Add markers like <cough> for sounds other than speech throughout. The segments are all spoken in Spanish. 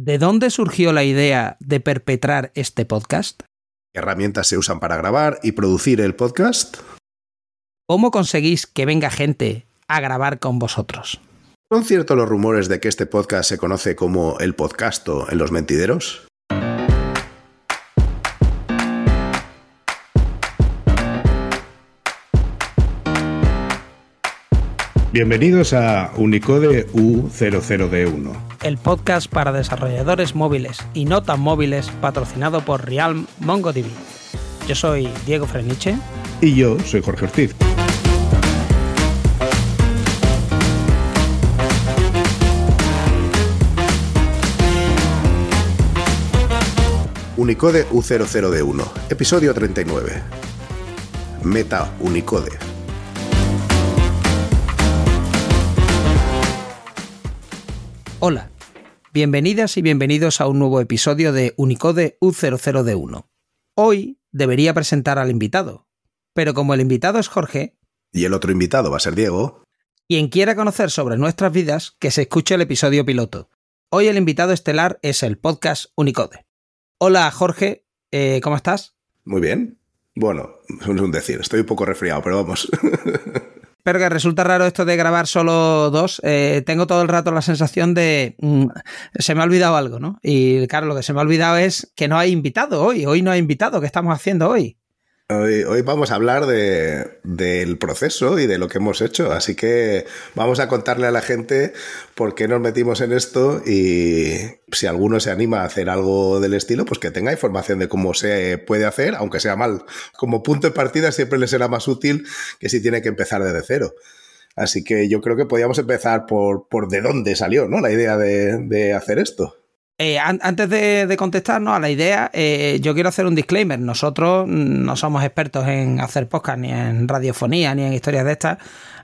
¿De dónde surgió la idea de perpetrar este podcast? ¿Qué herramientas se usan para grabar y producir el podcast? ¿Cómo conseguís que venga gente a grabar con vosotros? ¿Son ciertos los rumores de que este podcast se conoce como el podcasto en los mentideros? Bienvenidos a Unicode U00D1. El podcast para desarrolladores móviles y no tan móviles patrocinado por Realm MongoDB. Yo soy Diego Freniche. Y yo soy Jorge Ortiz. Unicode U00D1, episodio 39. Meta Unicode. Hola, bienvenidas y bienvenidos a un nuevo episodio de Unicode U00D1. Hoy debería presentar al invitado, pero como el invitado es Jorge... Y el otro invitado va a ser Diego. Quien quiera conocer sobre nuestras vidas, que se escuche el episodio piloto. Hoy el invitado estelar es el podcast Unicode. Hola Jorge, eh, ¿cómo estás? Muy bien. Bueno, <laughs> es un decir, estoy un poco resfriado, pero vamos. <laughs> pero que resulta raro esto de grabar solo dos. Eh, tengo todo el rato la sensación de mm, se me ha olvidado algo, ¿no? Y claro, lo que se me ha olvidado es que no hay invitado hoy. Hoy no hay invitado. ¿Qué estamos haciendo hoy? Hoy, vamos a hablar de, del proceso y de lo que hemos hecho, así que vamos a contarle a la gente por qué nos metimos en esto y si alguno se anima a hacer algo del estilo, pues que tenga información de cómo se puede hacer, aunque sea mal. Como punto de partida siempre le será más útil que si tiene que empezar desde cero. Así que yo creo que podríamos empezar por, por de dónde salió ¿no? la idea de, de hacer esto. Eh, antes de, contestarnos a la idea, eh, yo quiero hacer un disclaimer. Nosotros no somos expertos en hacer podcast, ni en radiofonía, ni en historias de estas.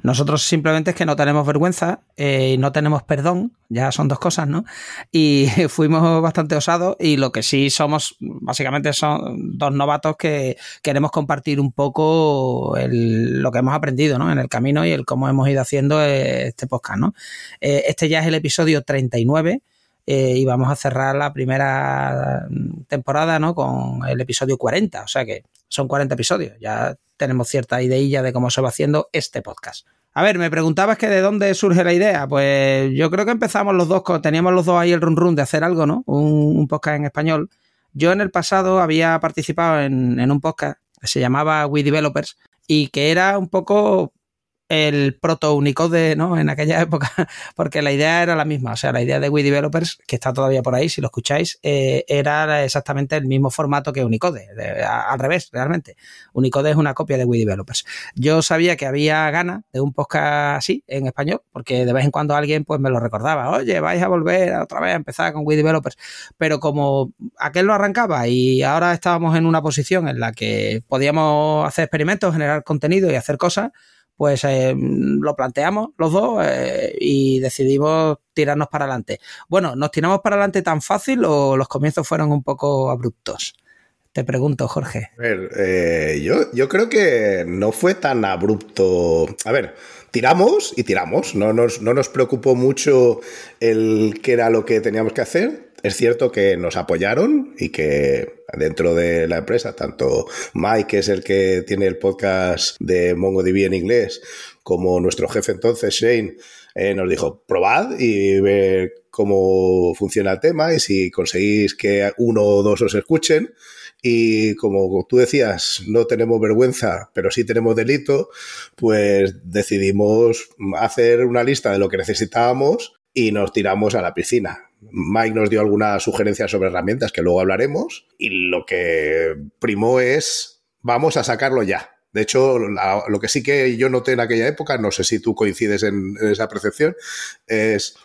Nosotros simplemente es que no tenemos vergüenza eh, y no tenemos perdón, ya son dos cosas, ¿no? Y <laughs> fuimos bastante osados y lo que sí somos, básicamente son dos novatos que queremos compartir un poco lo que hemos aprendido, ¿no? En el camino y el cómo hemos ido haciendo este podcast, ¿no? este ya es el episodio 39 eh, y vamos a cerrar la primera temporada ¿no? con el episodio 40, o sea que son 40 episodios, ya tenemos cierta ideilla de cómo se va haciendo este podcast. A ver, me preguntabas que de dónde surge la idea. Pues yo creo que empezamos los dos, teníamos los dos ahí el run run de hacer algo, ¿no? Un, podcast en español. Yo en el pasado había participado en, en un podcast que se llamaba We Developers y que era un poco el proto-Unicode, ¿no? En aquella época, <laughs> porque la idea era la misma, o sea, la idea de We Developers, que está todavía por ahí, si lo escucháis, eh, era exactamente el mismo formato que Unicode, al revés, realmente. Unicode es una copia de We Developers. Yo sabía que había ganas de un podcast así, en español, porque de vez en cuando alguien pues me lo recordaba, oye, vais a volver otra vez a empezar con We Developers, pero como aquel lo arrancaba y ahora estábamos en una posición en la que podíamos hacer experimentos, generar contenido y hacer cosas, pues eh, lo planteamos los dos eh, y decidimos tirarnos para adelante. Bueno, ¿nos tiramos para adelante tan fácil o los comienzos fueron un poco abruptos? Te pregunto, Jorge. A ver, eh, yo, yo creo que no fue tan abrupto. A ver, tiramos y tiramos. No nos, no nos preocupó mucho el qué era lo que teníamos que hacer. Es cierto que nos apoyaron y que dentro de la empresa, tanto Mike, que es el que tiene el podcast de MongoDB en inglés, como nuestro jefe entonces, Shane, eh, nos dijo, probad y ver cómo funciona el tema y si conseguís que uno o dos os escuchen. Y como tú decías, no tenemos vergüenza, pero sí tenemos delito, pues decidimos hacer una lista de lo que necesitábamos y nos tiramos a la piscina. Mike nos dio algunas sugerencias sobre herramientas que luego hablaremos y lo que primó es vamos a sacarlo ya. De hecho, lo que sí que yo noté en aquella época, no sé si tú coincides en, esa percepción, es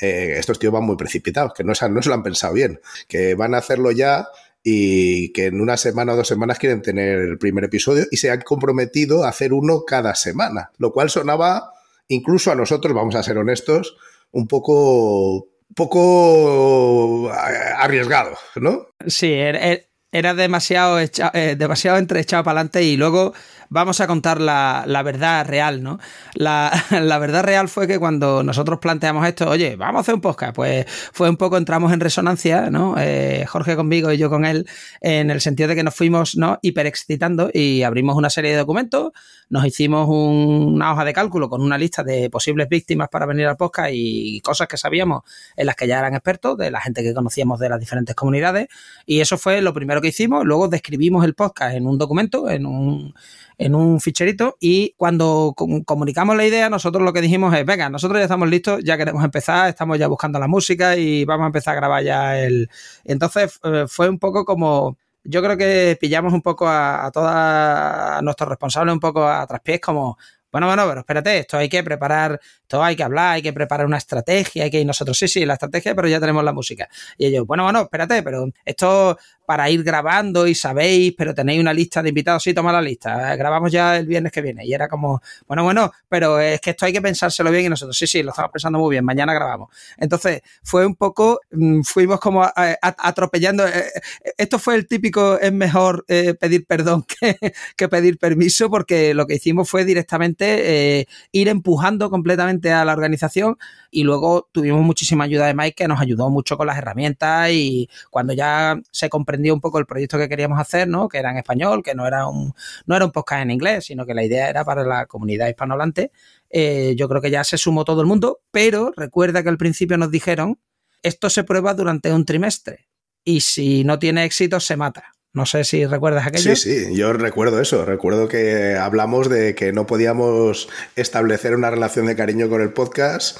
eh, estos tíos van muy precipitados, que no, no se lo han pensado bien, que van a hacerlo ya y que en una semana o dos semanas quieren tener el primer episodio y se han comprometido a hacer uno cada semana, lo cual sonaba incluso a nosotros, vamos a ser honestos, un poco poco arriesgado, ¿no? Sí, er, er, era demasiado, eh, demasiado para adelante y luego vamos a contar la, verdad real, ¿no? <laughs> La, verdad real fue que cuando nosotros planteamos esto, oye, vamos a hacer un podcast, pues fue un poco, entramos en resonancia, ¿no? Eh, Jorge conmigo y yo con él, en el sentido de que nos fuimos, ¿no? Hiperexcitando y abrimos una serie de documentos, nos hicimos una hoja de cálculo con una lista de posibles víctimas para venir al podcast y cosas que sabíamos en las que ya eran expertos, de la gente que conocíamos de las diferentes comunidades, y eso fue lo primero que hicimos, luego describimos el podcast en un documento, en un en un ficherito y cuando comunicamos la idea, nosotros lo que dijimos es, venga, nosotros ya estamos listos, ya queremos empezar, estamos ya buscando la música y vamos a empezar a grabar ya el... Entonces eh, fue un poco como... Yo creo que pillamos un poco a, a todos nuestros responsables un poco a traspiés como, bueno, bueno, pero espérate, esto hay que preparar, esto hay que hablar, hay que preparar una estrategia, hay que ir nosotros, sí, sí, la estrategia, pero ya tenemos la música. Y ellos, bueno, bueno, espérate, pero esto para ir grabando y sabéis, pero tenéis una lista de invitados, sí, toma la lista, eh, grabamos ya el viernes que viene. Y era como, bueno, bueno, pero es que esto hay que pensárselo bien y nosotros, sí, sí, lo estamos pensando muy bien, mañana grabamos. Entonces, fue un poco, mm, fuimos como atropellando, eh, eh, esto fue el típico, es mejor pedir perdón <laughs> que, que, pedir permiso, porque lo que hicimos fue directamente ir empujando completamente a la organización y luego tuvimos muchísima ayuda de Mike que nos ayudó mucho con las herramientas y cuando ya se comprendió un poco el proyecto que queríamos hacer, ¿no? Que era en español, que no era un, no era un podcast en inglés, sino que la idea era para la comunidad hispanohablante. Eh, yo creo que ya se sumó todo el mundo, pero recuerda que al principio nos dijeron, esto se prueba durante un trimestre y si no tiene éxito se mata. No sé si recuerdas aquello. Sí, sí, yo recuerdo eso. Recuerdo que hablamos de que no podíamos establecer una relación de cariño con el podcast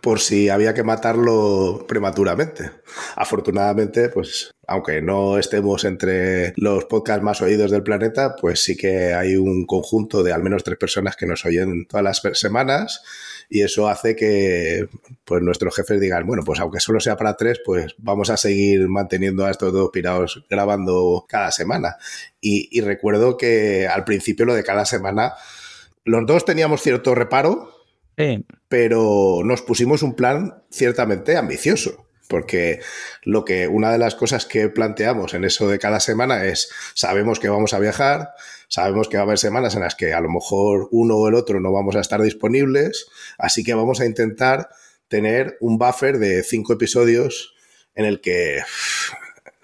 por si había que matarlo prematuramente. Afortunadamente, pues aunque no estemos entre los podcasts más oídos del planeta, pues sí que hay un conjunto de al menos tres personas que nos oyen todas las semanas y eso hace que pues nuestros jefes digan, bueno, pues aunque solo sea para tres, pues vamos a seguir manteniendo a estos dos pirados grabando cada semana. Y, y recuerdo que al principio lo de cada semana, los dos teníamos cierto reparo, sí. pero nos pusimos un plan ciertamente ambicioso porque lo que una de las cosas que planteamos en eso de cada semana es sabemos que vamos a viajar, sabemos que va a haber semanas en las que a lo mejor uno o el otro no vamos a estar disponibles, así que vamos a intentar tener un buffer de cinco episodios en el que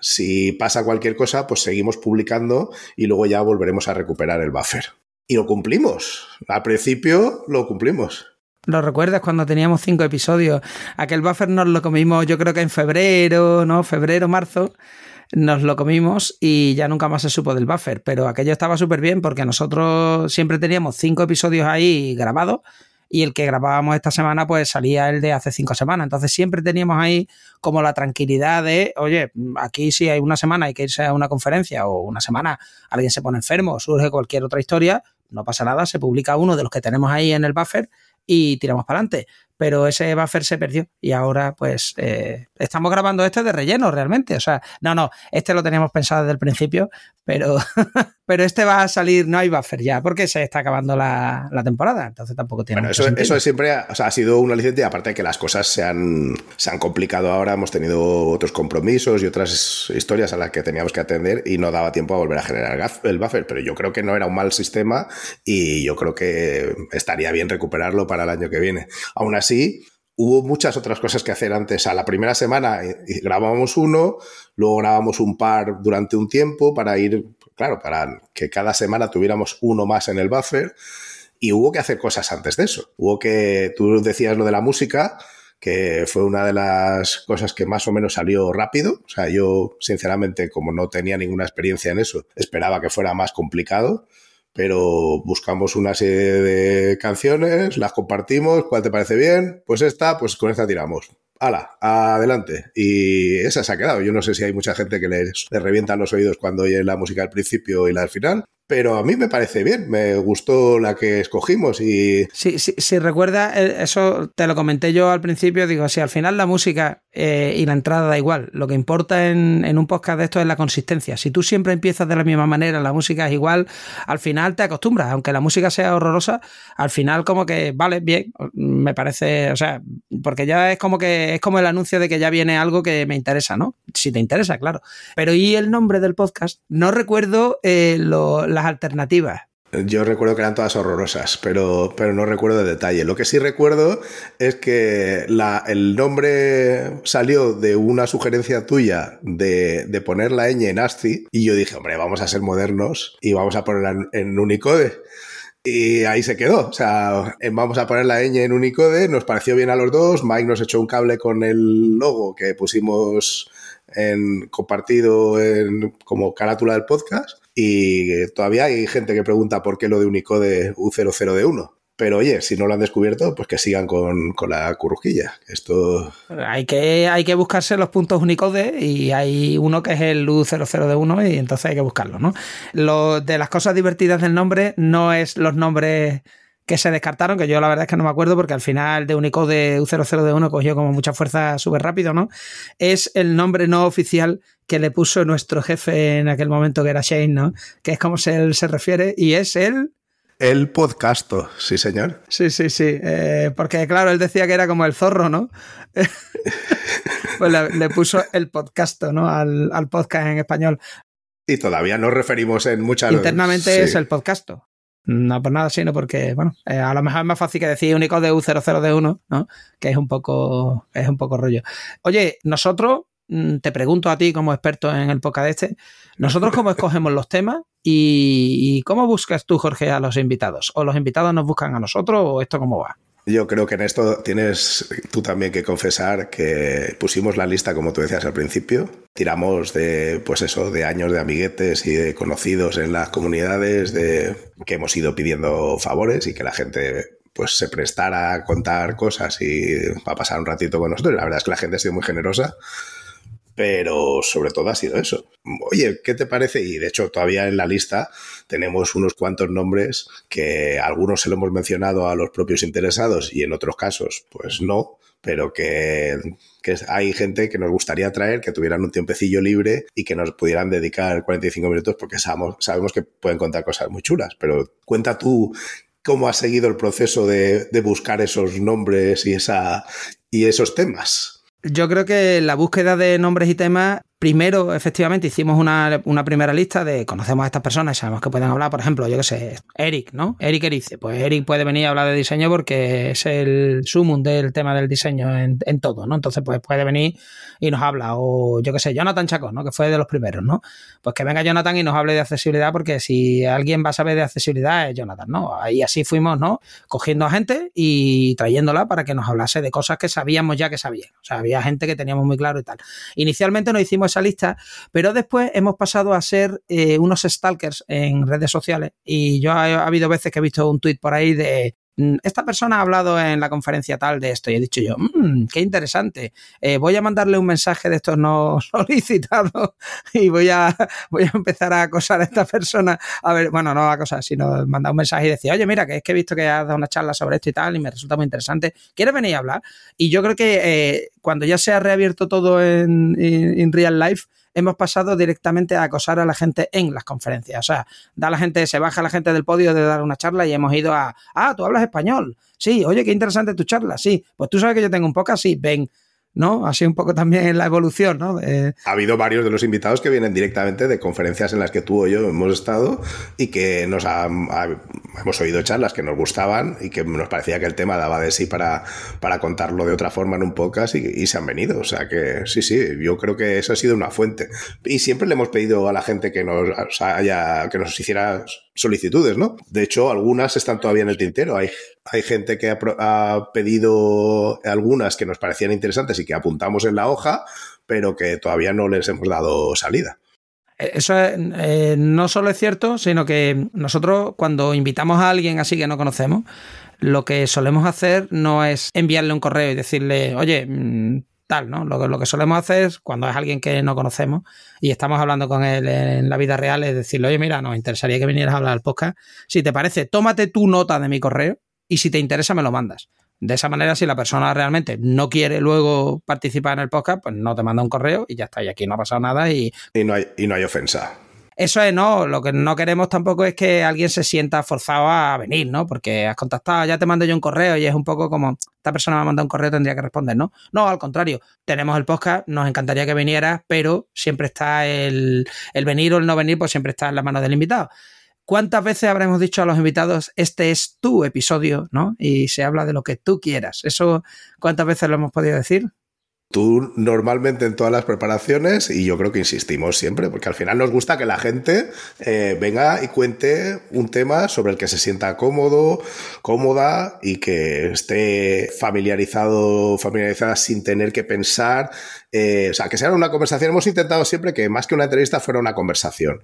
si pasa cualquier cosa, pues seguimos publicando y luego ya volveremos a recuperar el buffer. Y lo cumplimos. Al principio lo cumplimos. ¿Lo recuerdas cuando teníamos cinco episodios? Aquel buffer nos lo comimos yo creo que en febrero, ¿no? Febrero, marzo. Nos lo comimos y ya nunca más se supo del buffer. Pero aquello estaba súper bien porque nosotros siempre teníamos cinco episodios ahí grabados y el que grabábamos esta semana pues salía el de hace cinco semanas. Entonces siempre teníamos ahí como la tranquilidad de, oye, aquí si hay una semana hay que irse a una conferencia o una semana alguien se pone enfermo, surge cualquier otra historia, no pasa nada, se publica uno de los que tenemos ahí en el buffer y tiramos para adelante. Pero ese buffer se perdió y ahora pues eh, estamos grabando este de relleno realmente. O sea, no, no, este lo teníamos pensado desde el principio, pero, <laughs> pero este va a salir, no hay buffer ya, porque se está acabando la, temporada, entonces tampoco tiene bueno, eso, eso siempre o sea, ha sido una licencia, aparte de que las cosas se han, se han complicado ahora, hemos tenido otros compromisos y otras historias a las que teníamos que atender y no daba tiempo a volver a generar el buffer, pero yo creo que no era un mal sistema y yo creo que estaría bien recuperarlo para el año que viene. Aún así, hubo muchas otras cosas que hacer antes. A la primera semana eh, grabábamos uno, luego grabamos un par durante un tiempo para ir, claro, para que cada semana tuviéramos uno más en el buffer. Y hubo que hacer cosas antes de eso. Hubo que, tú decías lo de la música, que fue una de las cosas que más o menos salió rápido. O sea, yo, sinceramente, como no tenía ninguna experiencia en eso, esperaba que fuera más complicado pero buscamos una serie de canciones, las compartimos, ¿cuál te parece bien? Pues esta, pues con esta tiramos. ¡Hala! Adelante. Y esa se ha quedado. Yo no sé si hay mucha gente que les revientan los oídos cuando oye la música al principio y la al final, pero a mí me parece bien, me gustó la que escogimos y... Sí, sí, si recuerda, eh, eso te lo comenté yo al principio, digo, si al final la música eh, y la entrada da igual, lo que importa en, en, un podcast de esto es la consistencia. Si tú siempre empiezas de la misma manera, la música es igual, al final te acostumbras, aunque la música sea horrorosa, al final como que, vale, bien, me parece, o sea, porque ya es como que es como el anuncio de que ya viene algo que me interesa, ¿no? si te interesa, claro. Pero ¿y el nombre del podcast? No recuerdo eh, las alternativas. Yo recuerdo que eran todas horrorosas, pero, pero no recuerdo de detalle. Lo que sí recuerdo es que el nombre salió de una sugerencia tuya de, poner la ñ en ASCII y yo dije, hombre, vamos a ser modernos y vamos a ponerla en, en Unicode. Y ahí se quedó. O sea, vamos a poner la ñ en Unicode, nos pareció bien a los dos. Mike nos echó un cable con el logo que pusimos en, compartido como carátula del podcast. Y todavía hay gente que pregunta por qué lo de Unicode U00D1. Pero oye, si no lo han descubierto, pues que sigan con, con la currujilla. Esto. Hay que, hay que buscarse los puntos Unicode y hay uno que es el U00D1 y entonces hay que buscarlo, ¿no? Lo de las cosas divertidas del nombre no es los nombres que se descartaron, que yo la verdad es que no me acuerdo porque al final de Unicode U00D1 cogió como mucha fuerza súper rápido, ¿no? Es el nombre no oficial que le puso nuestro jefe en aquel momento que era Shane, ¿no? Que es como se, él se refiere y es el el podcasto, sí, señor. Sí, sí, sí. Eh, porque, claro, él decía que era como el zorro, ¿no? <laughs> pues le, puso el podcasto, ¿no? Al, podcast en español. Y todavía nos referimos en muchas. Internamente es el podcasto. No por nada, sino porque, bueno, eh, a lo mejor es más fácil que decir único de U00D1, ¿no? Que es un poco, es un poco rollo. Oye, nosotros, mm, te pregunto a ti como experto en el podcast este, nosotros cómo escogemos los temas y, cómo buscas tú, Jorge, a los invitados. ¿O los invitados nos buscan a nosotros o esto cómo va? Yo creo que en esto tienes tú también que confesar que pusimos la lista, como tú decías al principio. Tiramos de, pues eso, de años de amiguetes y de conocidos en las comunidades, de que hemos ido pidiendo favores y que la gente pues se prestara a contar cosas y a pasar un ratito con nosotros. La verdad es que la gente ha sido muy generosa pero sobre todo ha sido eso. Oye, ¿qué te parece? Y de hecho todavía en la lista tenemos unos cuantos nombres que algunos se lo hemos mencionado a los propios interesados y en otros casos pues no, pero que, hay gente que nos gustaría traer, que tuvieran un tiempecillo libre y que nos pudieran dedicar 45 minutos porque sabemos, sabemos que pueden contar cosas muy chulas. Pero cuenta tú cómo has seguido el proceso de, de buscar esos nombres y, esa, y esos temas. Yo creo que la búsqueda de nombres y temas primero, efectivamente, hicimos una, primera lista de conocemos a estas personas, sabemos que pueden hablar, por ejemplo, yo qué sé, Eric, ¿no? Eric Erice. Pues Eric puede venir a hablar de diseño porque es el sumum del tema del diseño en, todo, ¿no? Entonces, pues puede venir y nos habla. O yo qué sé, Jonathan Chacón, ¿no? Que fue de los primeros, ¿no? Pues que venga Jonathan y nos hable de accesibilidad porque si alguien va a saber de accesibilidad es Jonathan, ¿no? Y así fuimos, ¿no? Cogiendo a gente y trayéndola para que nos hablase de cosas que sabíamos ya que sabían. O sea, había gente que teníamos muy claro y tal. Inicialmente nos hicimos lista, pero después hemos pasado a ser eh, unos stalkers en redes sociales. Y yo ha, habido veces que he visto un tuit por ahí de esta persona ha hablado en la conferencia tal de esto y he dicho yo, mmm, qué interesante, eh, voy a mandarle un mensaje de estos no <laughs> solicitados y voy a, voy a empezar a acosar a esta persona, a ver, bueno, no acosar, sino mandar un mensaje y decir, oye, mira, que es que he visto que has dado una charla sobre esto y tal y me resulta muy interesante, ¿quieres venir a hablar? Y yo creo que eh, cuando ya se ha reabierto todo en, en, real life, hemos pasado directamente a acosar a la gente en las conferencias. O sea, da la gente, se baja la gente del podio de dar una charla y hemos ido a, ah, tú hablas español. Sí, oye, qué interesante tu charla. Sí, pues tú sabes que yo tengo un poco sí, ven, ¿no? Así un poco también en la evolución, ¿no? Ha habido varios de los invitados que vienen directamente de conferencias en las que tú o yo hemos estado y que nos hemos oído charlas que nos gustaban y que nos parecía que el tema daba de sí para, para contarlo de otra forma en un podcast y, se han venido. O sea que sí, sí, yo creo que eso ha sido una fuente. Y siempre le hemos pedido a la gente que nos haya, que nos hiciera solicitudes, ¿no? De hecho, algunas están todavía en el tintero. Hay, hay gente que ha, pedido algunas que nos parecían interesantes y que apuntamos en la hoja, pero que todavía no les hemos dado salida. Eh, eso eh, no solo es cierto, sino que nosotros cuando invitamos a alguien así que no conocemos, lo que solemos hacer no es enviarle un correo y decirle, oye, mm, ¿no? Lo, lo, que solemos hacer es, cuando es alguien que no conocemos y estamos hablando con él en la vida real, es decirle, oye, mira, nos interesaría que vinieras a hablar al podcast. Si te parece, tómate tu nota de mi correo y si te interesa, me lo mandas. De esa manera, si la persona realmente no quiere luego participar en el podcast, pues no te manda un correo y ya está. Y aquí no ha pasado nada y... Y no hay, y no hay ofensa. Eso es, ¿no? Lo que no queremos tampoco es que alguien se sienta forzado a venir, ¿no? Porque has contactado, ya te mando yo un correo y es un poco como, esta persona me ha mandado un correo, tendría que responder, ¿no? No, al contrario, tenemos el podcast, nos encantaría que vinieras, pero siempre está el, el venir o el no venir, pues siempre está en la mano del invitado. ¿Cuántas veces habremos dicho a los invitados, este es tu episodio, ¿no? Y se habla de lo que tú quieras. ¿Eso cuántas veces lo hemos podido decir? Tú normalmente en todas las preparaciones, y yo creo que insistimos siempre, porque al final nos gusta que la gente eh, venga y cuente un tema sobre el que se sienta cómodo, cómoda y que esté familiarizado, familiarizada sin tener que pensar. Eh, o sea, que sea una conversación. Hemos intentado siempre que más que una entrevista fuera una conversación.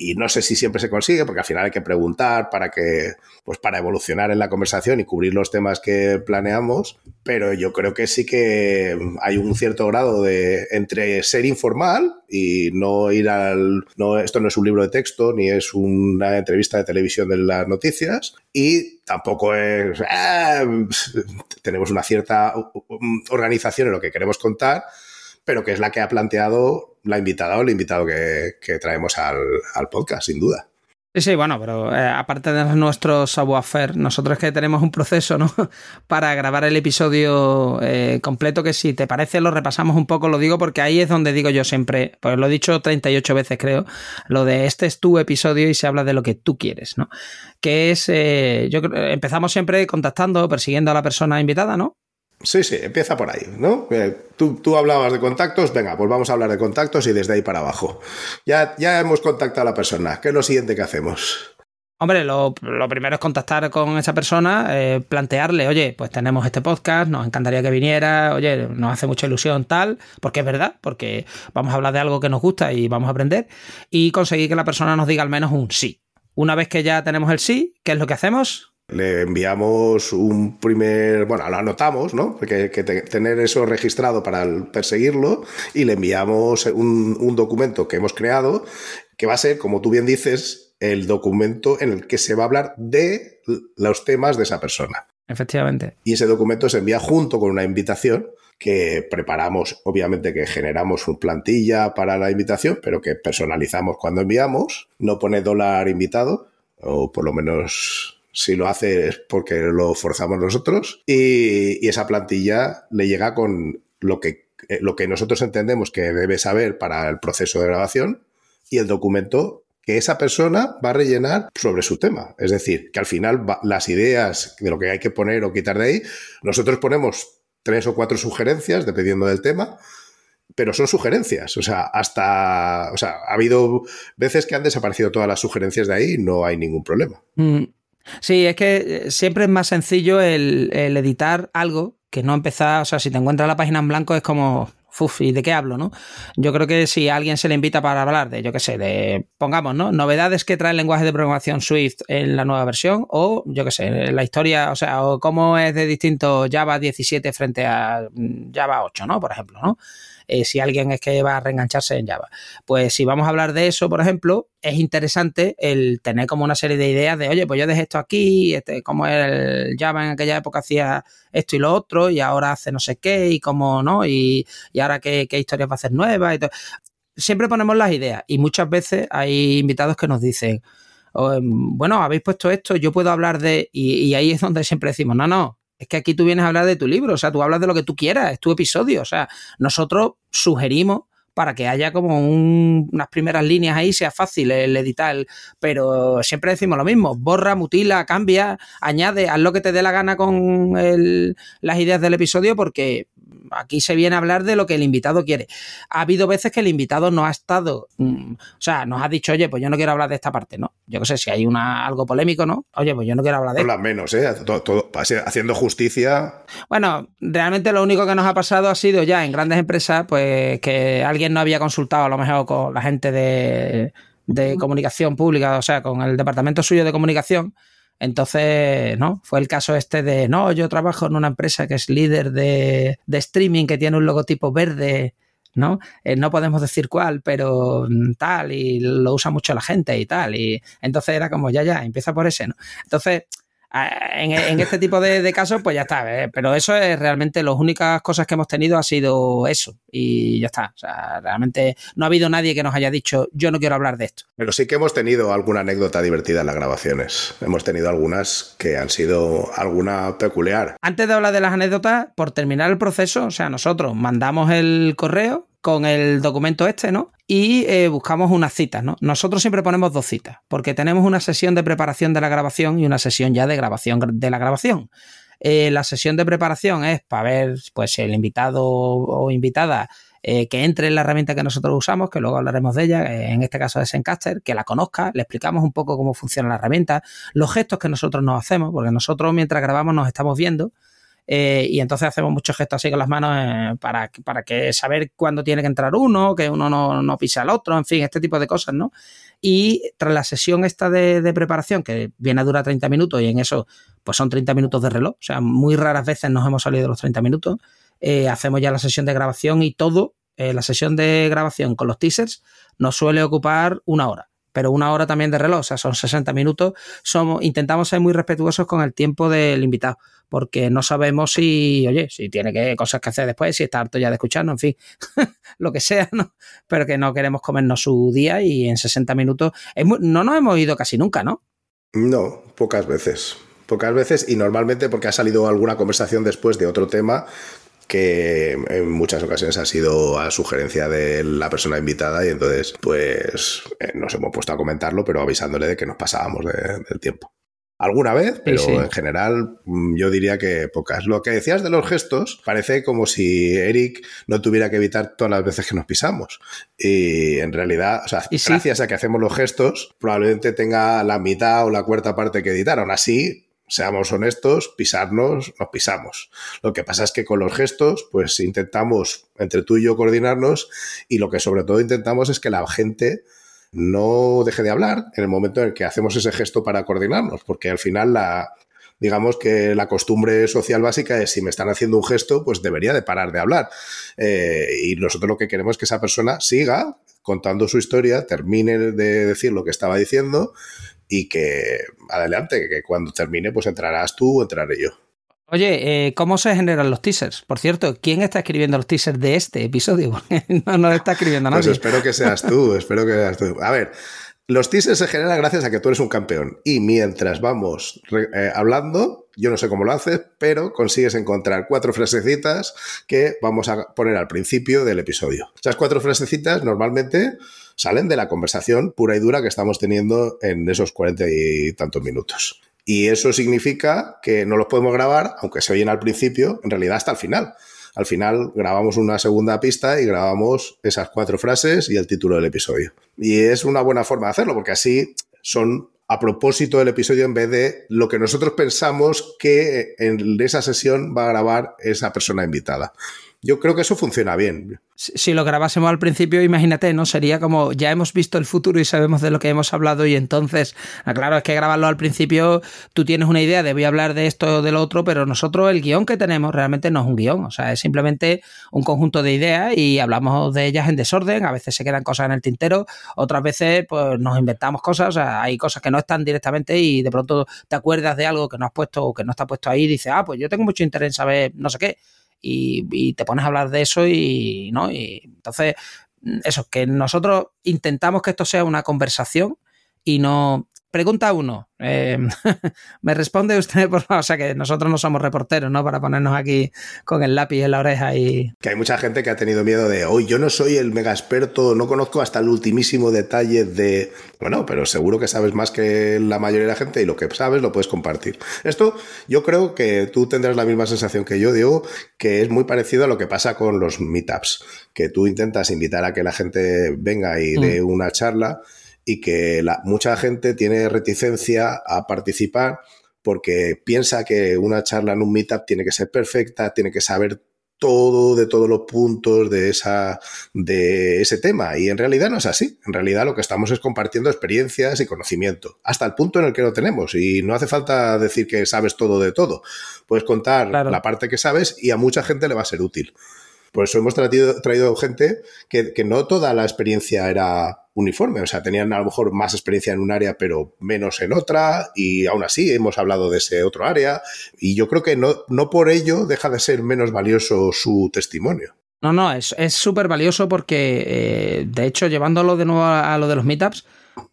Y no sé si siempre se consigue, porque al final hay que preguntar para que, pues para evolucionar en la conversación y cubrir los temas que planeamos. Pero yo creo que sí que hay un cierto grado de entre ser informal y no ir al. No, esto no es un libro de texto ni es una entrevista de televisión de las noticias. Y tampoco es. Ah, tenemos una cierta organización en lo que queremos contar, pero que es la que ha planteado la invitada o el invitado que, traemos al, al podcast, sin duda. Sí, sí, bueno, pero eh, aparte de nuestro savoir-faire, nosotros que tenemos un proceso, ¿no? <laughs> Para grabar el episodio eh, completo, que si te parece lo repasamos un poco, lo digo porque ahí es donde digo yo siempre, pues lo he dicho 38 veces creo, lo de este es tu episodio y se habla de lo que tú quieres, ¿no? Que es, eh, yo empezamos siempre contactando, persiguiendo a la persona invitada, ¿no? Sí, sí, empieza por ahí, ¿no? Eh, tú, tú, hablabas de contactos, venga, pues vamos a hablar de contactos y desde ahí para abajo. Ya, ya hemos contactado a la persona, ¿qué es lo siguiente que hacemos? Hombre, lo, primero es contactar con esa persona, eh, plantearle, oye, pues tenemos este podcast, nos encantaría que viniera, oye, nos hace mucha ilusión tal, porque es verdad, porque vamos a hablar de algo que nos gusta y vamos a aprender, y conseguir que la persona nos diga al menos un sí. Una vez que ya tenemos el sí, ¿qué es lo que hacemos? Le enviamos un primer, bueno, lo anotamos, ¿no? Porque que tener eso registrado para perseguirlo y le enviamos un, un documento que hemos creado que va a ser, como tú bien dices, el documento en el que se va a hablar de los temas de esa persona. Efectivamente. Y ese documento se envía junto con una invitación que preparamos, obviamente que generamos una plantilla para la invitación, pero que personalizamos cuando enviamos. No pone dólar invitado, o por lo menos si lo hace es porque lo forzamos nosotros. Y, esa plantilla le llega con lo que, eh, lo que nosotros entendemos que debe saber para el proceso de grabación y el documento que esa persona va a rellenar sobre su tema. Es decir, que al final las ideas de lo que hay que poner o quitar de ahí, nosotros ponemos tres o cuatro sugerencias dependiendo del tema, pero son sugerencias. O sea, hasta. O sea, ha habido veces que han desaparecido todas las sugerencias de ahí y no hay ningún problema. Mm. Sí, es que eh, siempre es más sencillo el, el, editar algo que no empezar, o sea, si te encuentras la página en blanco es como, uf, ¿y de qué hablo, no? Yo creo que si alguien se le invita para hablar de, yo qué sé, de, pongamos, ¿no? Novedades que trae el lenguaje de programación Swift en la nueva versión o, yo qué sé, la historia, o sea, o cómo es de distinto Java 17 frente a mm, Java 8, ¿no? Por ejemplo, ¿no? Eh, si alguien es que va a reengancharse en Java. Pues si vamos a hablar de eso, por ejemplo, es interesante el tener como una serie de ideas de, oye, pues yo dejé esto aquí, este, como el Java en aquella época hacía esto y lo otro, y ahora hace no sé qué, y cómo, ¿no? Y, y ahora qué, historias va a hacer nuevas y todo. Siempre ponemos las ideas y muchas veces hay invitados que nos dicen, bueno, habéis puesto esto, yo puedo hablar de... Y, y ahí es donde siempre decimos, no, no, es que aquí tú vienes a hablar de tu libro, o sea, tú hablas de lo que tú quieras, es tu episodio, o sea, nosotros sugerimos para que haya como un, unas primeras líneas ahí, sea fácil el editar, pero siempre decimos lo mismo, borra, mutila, cambia, añade, haz lo que te dé la gana con las ideas del episodio porque aquí se viene a hablar de lo que el invitado quiere. Ha habido veces que el invitado no ha estado, mm, o sea, nos ha dicho, oye, pues yo no quiero hablar de esta parte, ¿no? Yo no sé si hay una, algo polémico, ¿no? Oye, pues yo no quiero hablar de Habla menos, ¿eh? Todo, todo, haciendo justicia. Bueno, realmente lo único que nos ha pasado ha sido ya en grandes empresas, pues que alguien no había consultado a lo mejor con la gente de, de comunicación pública, o sea, con el departamento suyo de comunicación entonces, ¿no? Fue el caso este de, no, yo trabajo en una empresa que es líder de, de streaming, que tiene un logotipo verde, ¿no? Eh, no podemos decir cuál, pero tal, y lo usa mucho la gente y tal. Y entonces era como, ya, ya, empieza por ese, ¿no? Entonces, en, este tipo de, casos, pues ya está. ¿eh? Pero eso es realmente las únicas cosas que hemos tenido ha sido eso. Y ya está. O sea, realmente no ha habido nadie que nos haya dicho, yo no quiero hablar de esto. Pero sí que hemos tenido alguna anécdota divertida en las grabaciones. Hemos tenido algunas que han sido alguna peculiar. Antes de hablar de las anécdotas, por terminar el proceso, o sea, nosotros mandamos el correo con el documento este, ¿no? Y eh, buscamos unas citas, ¿no? Nosotros siempre ponemos dos citas, porque tenemos una sesión de preparación de la grabación y una sesión ya de grabación de la grabación. Eh, la sesión de preparación es para ver, pues, el invitado o invitada eh, que entre en la herramienta que nosotros usamos, que luego hablaremos de ella, en este caso es Encaster, que la conozca, le explicamos un poco cómo funciona la herramienta, los gestos que nosotros nos hacemos, porque nosotros mientras grabamos nos estamos viendo eh, y entonces hacemos muchos gestos así con las manos eh, para, para que saber cuándo tiene que entrar uno, que uno no, no pisa al otro, en fin, este tipo de cosas, ¿no? Y tras la sesión esta de, preparación, que viene a durar 30 minutos y en eso pues son 30 minutos de reloj, o sea, muy raras veces nos hemos salido de los 30 minutos, eh, hacemos ya la sesión de grabación y todo, la sesión de grabación con los teasers nos suele ocupar una hora pero una hora también de reloj, o sea, son 60 minutos. Somos, intentamos ser muy respetuosos con el tiempo del invitado, porque no sabemos si, oye, si tiene que, cosas que hacer después, si está harto ya de escucharnos, en fin, <laughs> lo que sea, ¿no? Pero que no queremos comernos su día y en 60 minutos. no nos hemos ido casi nunca, ¿no? No, pocas veces pocas veces y normalmente porque ha salido alguna conversación después de otro tema que en muchas ocasiones ha sido a sugerencia de la persona invitada y entonces pues eh, nos hemos puesto a comentarlo pero avisándole de que nos pasábamos del tiempo. Alguna vez, pero en general mm, yo diría que pocas. Lo que decías de los gestos parece como si Eric no tuviera que evitar todas las veces que nos pisamos. Y en realidad, o sea, gracias a que hacemos los gestos, probablemente tenga la mitad o la cuarta parte que editar. Aún así, seamos honestos, pisarnos, nos pisamos. Lo que pasa es que con los gestos, pues intentamos entre tú y yo coordinarnos y lo que sobre todo intentamos es que la gente no deje de hablar en el momento en el que hacemos ese gesto para coordinarnos, porque al final la, digamos que la costumbre social básica es si me están haciendo un gesto, pues debería de parar de hablar. Eh, y nosotros lo que queremos es que esa persona siga contando su historia, termine de decir lo que estaba diciendo y que adelante, que cuando termine pues entrarás tú o entraré yo. Oye, eh, ¿cómo se generan los teasers? Por cierto, ¿quién está escribiendo los teasers de este episodio? <laughs> no, no está escribiendo pues nadie. Pues espero que seas tú, <laughs> espero que seas tú. A ver, los teasers se generan gracias a que tú eres un campeón. Y mientras vamos eh, hablando, yo no sé cómo lo haces, pero consigues encontrar cuatro frasecitas que vamos a poner al principio del episodio. Esas cuatro frasecitas normalmente salen de la conversación pura y dura que estamos teniendo en esos cuarenta y tantos minutos. Y eso significa que no los podemos grabar, aunque se oyen al principio, en realidad hasta el final. Al final grabamos una segunda pista y grabamos esas cuatro frases y el título del episodio. Y es una buena forma de hacerlo, porque así son a propósito del episodio en vez de lo que nosotros pensamos que en esa sesión va a grabar esa persona invitada. Yo creo que eso funciona bien. Si lo grabásemos al principio, imagínate, ¿no? Sería como ya hemos visto el futuro y sabemos de lo que hemos hablado y entonces, ah, claro, es que grabarlo al principio, tú tienes una idea de voy a hablar de esto o del otro, pero nosotros el guion que tenemos realmente no es un guion, o sea, es simplemente un conjunto de ideas y hablamos de ellas en desorden, a veces se quedan cosas en el tintero, otras veces pues nos inventamos cosas, o sea, hay cosas que no están directamente y de pronto te acuerdas de algo que no has puesto o que no está puesto ahí y dices, ah, pues yo tengo mucho interés en saber no sé qué y, te pones a hablar de eso y, ¿no? Y entonces, eso, que nosotros intentamos que esto sea una conversación y no... Pregunta uno, eh, <laughs> me responde usted, por favor. O sea, que nosotros no somos reporteros, ¿no? Para ponernos aquí con el lápiz en la oreja y. Que hay mucha gente que ha tenido miedo de, hoy yo no soy el mega experto, no conozco hasta el ultimísimo detalle de. Bueno, pero seguro que sabes más que la mayoría de la gente y lo que sabes lo puedes compartir. Esto, yo creo que tú tendrás la misma sensación que yo, Diego, que es muy parecido a lo que pasa con los meetups, que tú intentas invitar a que la gente venga y dé mm. una charla y que la, mucha gente tiene reticencia a participar porque piensa que una charla en un meetup tiene que ser perfecta, tiene que saber todo de todos los puntos de, esa, de ese tema. Y en realidad no es así. En realidad lo que estamos es compartiendo experiencias y conocimiento, hasta el punto en el que lo tenemos. Y no hace falta decir que sabes todo de todo. Puedes contar la parte que sabes y a mucha gente le va a ser útil. Por eso hemos traído, traído gente que, que no toda la experiencia era uniforme. O sea, tenían a lo mejor más experiencia en un área, pero menos en otra, y aún así hemos hablado de ese otro área. Y yo creo que no, no por ello deja de ser menos valioso su testimonio. No, no, es súper valioso porque, eh, de hecho, llevándolo de nuevo a, lo de los meetups,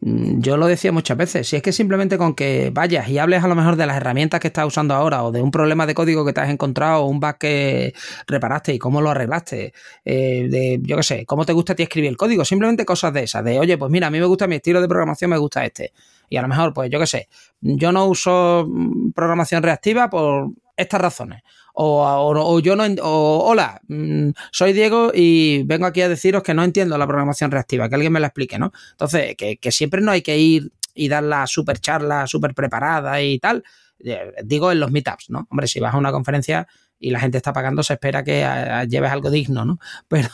yo lo decía muchas veces, si es que simplemente con que vayas y hables a lo mejor de las herramientas que estás usando ahora o de un problema de código que te has encontrado o un bug que reparaste y cómo lo arreglaste, eh, de yo qué sé, cómo te gusta a ti escribir el código, simplemente cosas de esas, de oye, pues mira, a mí me gusta mi estilo de programación, me gusta este. Y a lo mejor, pues yo qué sé, yo no uso mm, programación reactiva por estas razones. O, yo no, o hola, mm, soy Diego y vengo aquí a deciros que no entiendo la programación reactiva, que alguien me la explique, ¿no? Entonces, que, siempre no hay que ir y dar la super charla, super preparada y tal. Eh, digo en los meetups, ¿no? Hombre, si vas a una conferencia y la gente está pagando, se espera que lleves algo digno, ¿no? <laughs> Pero,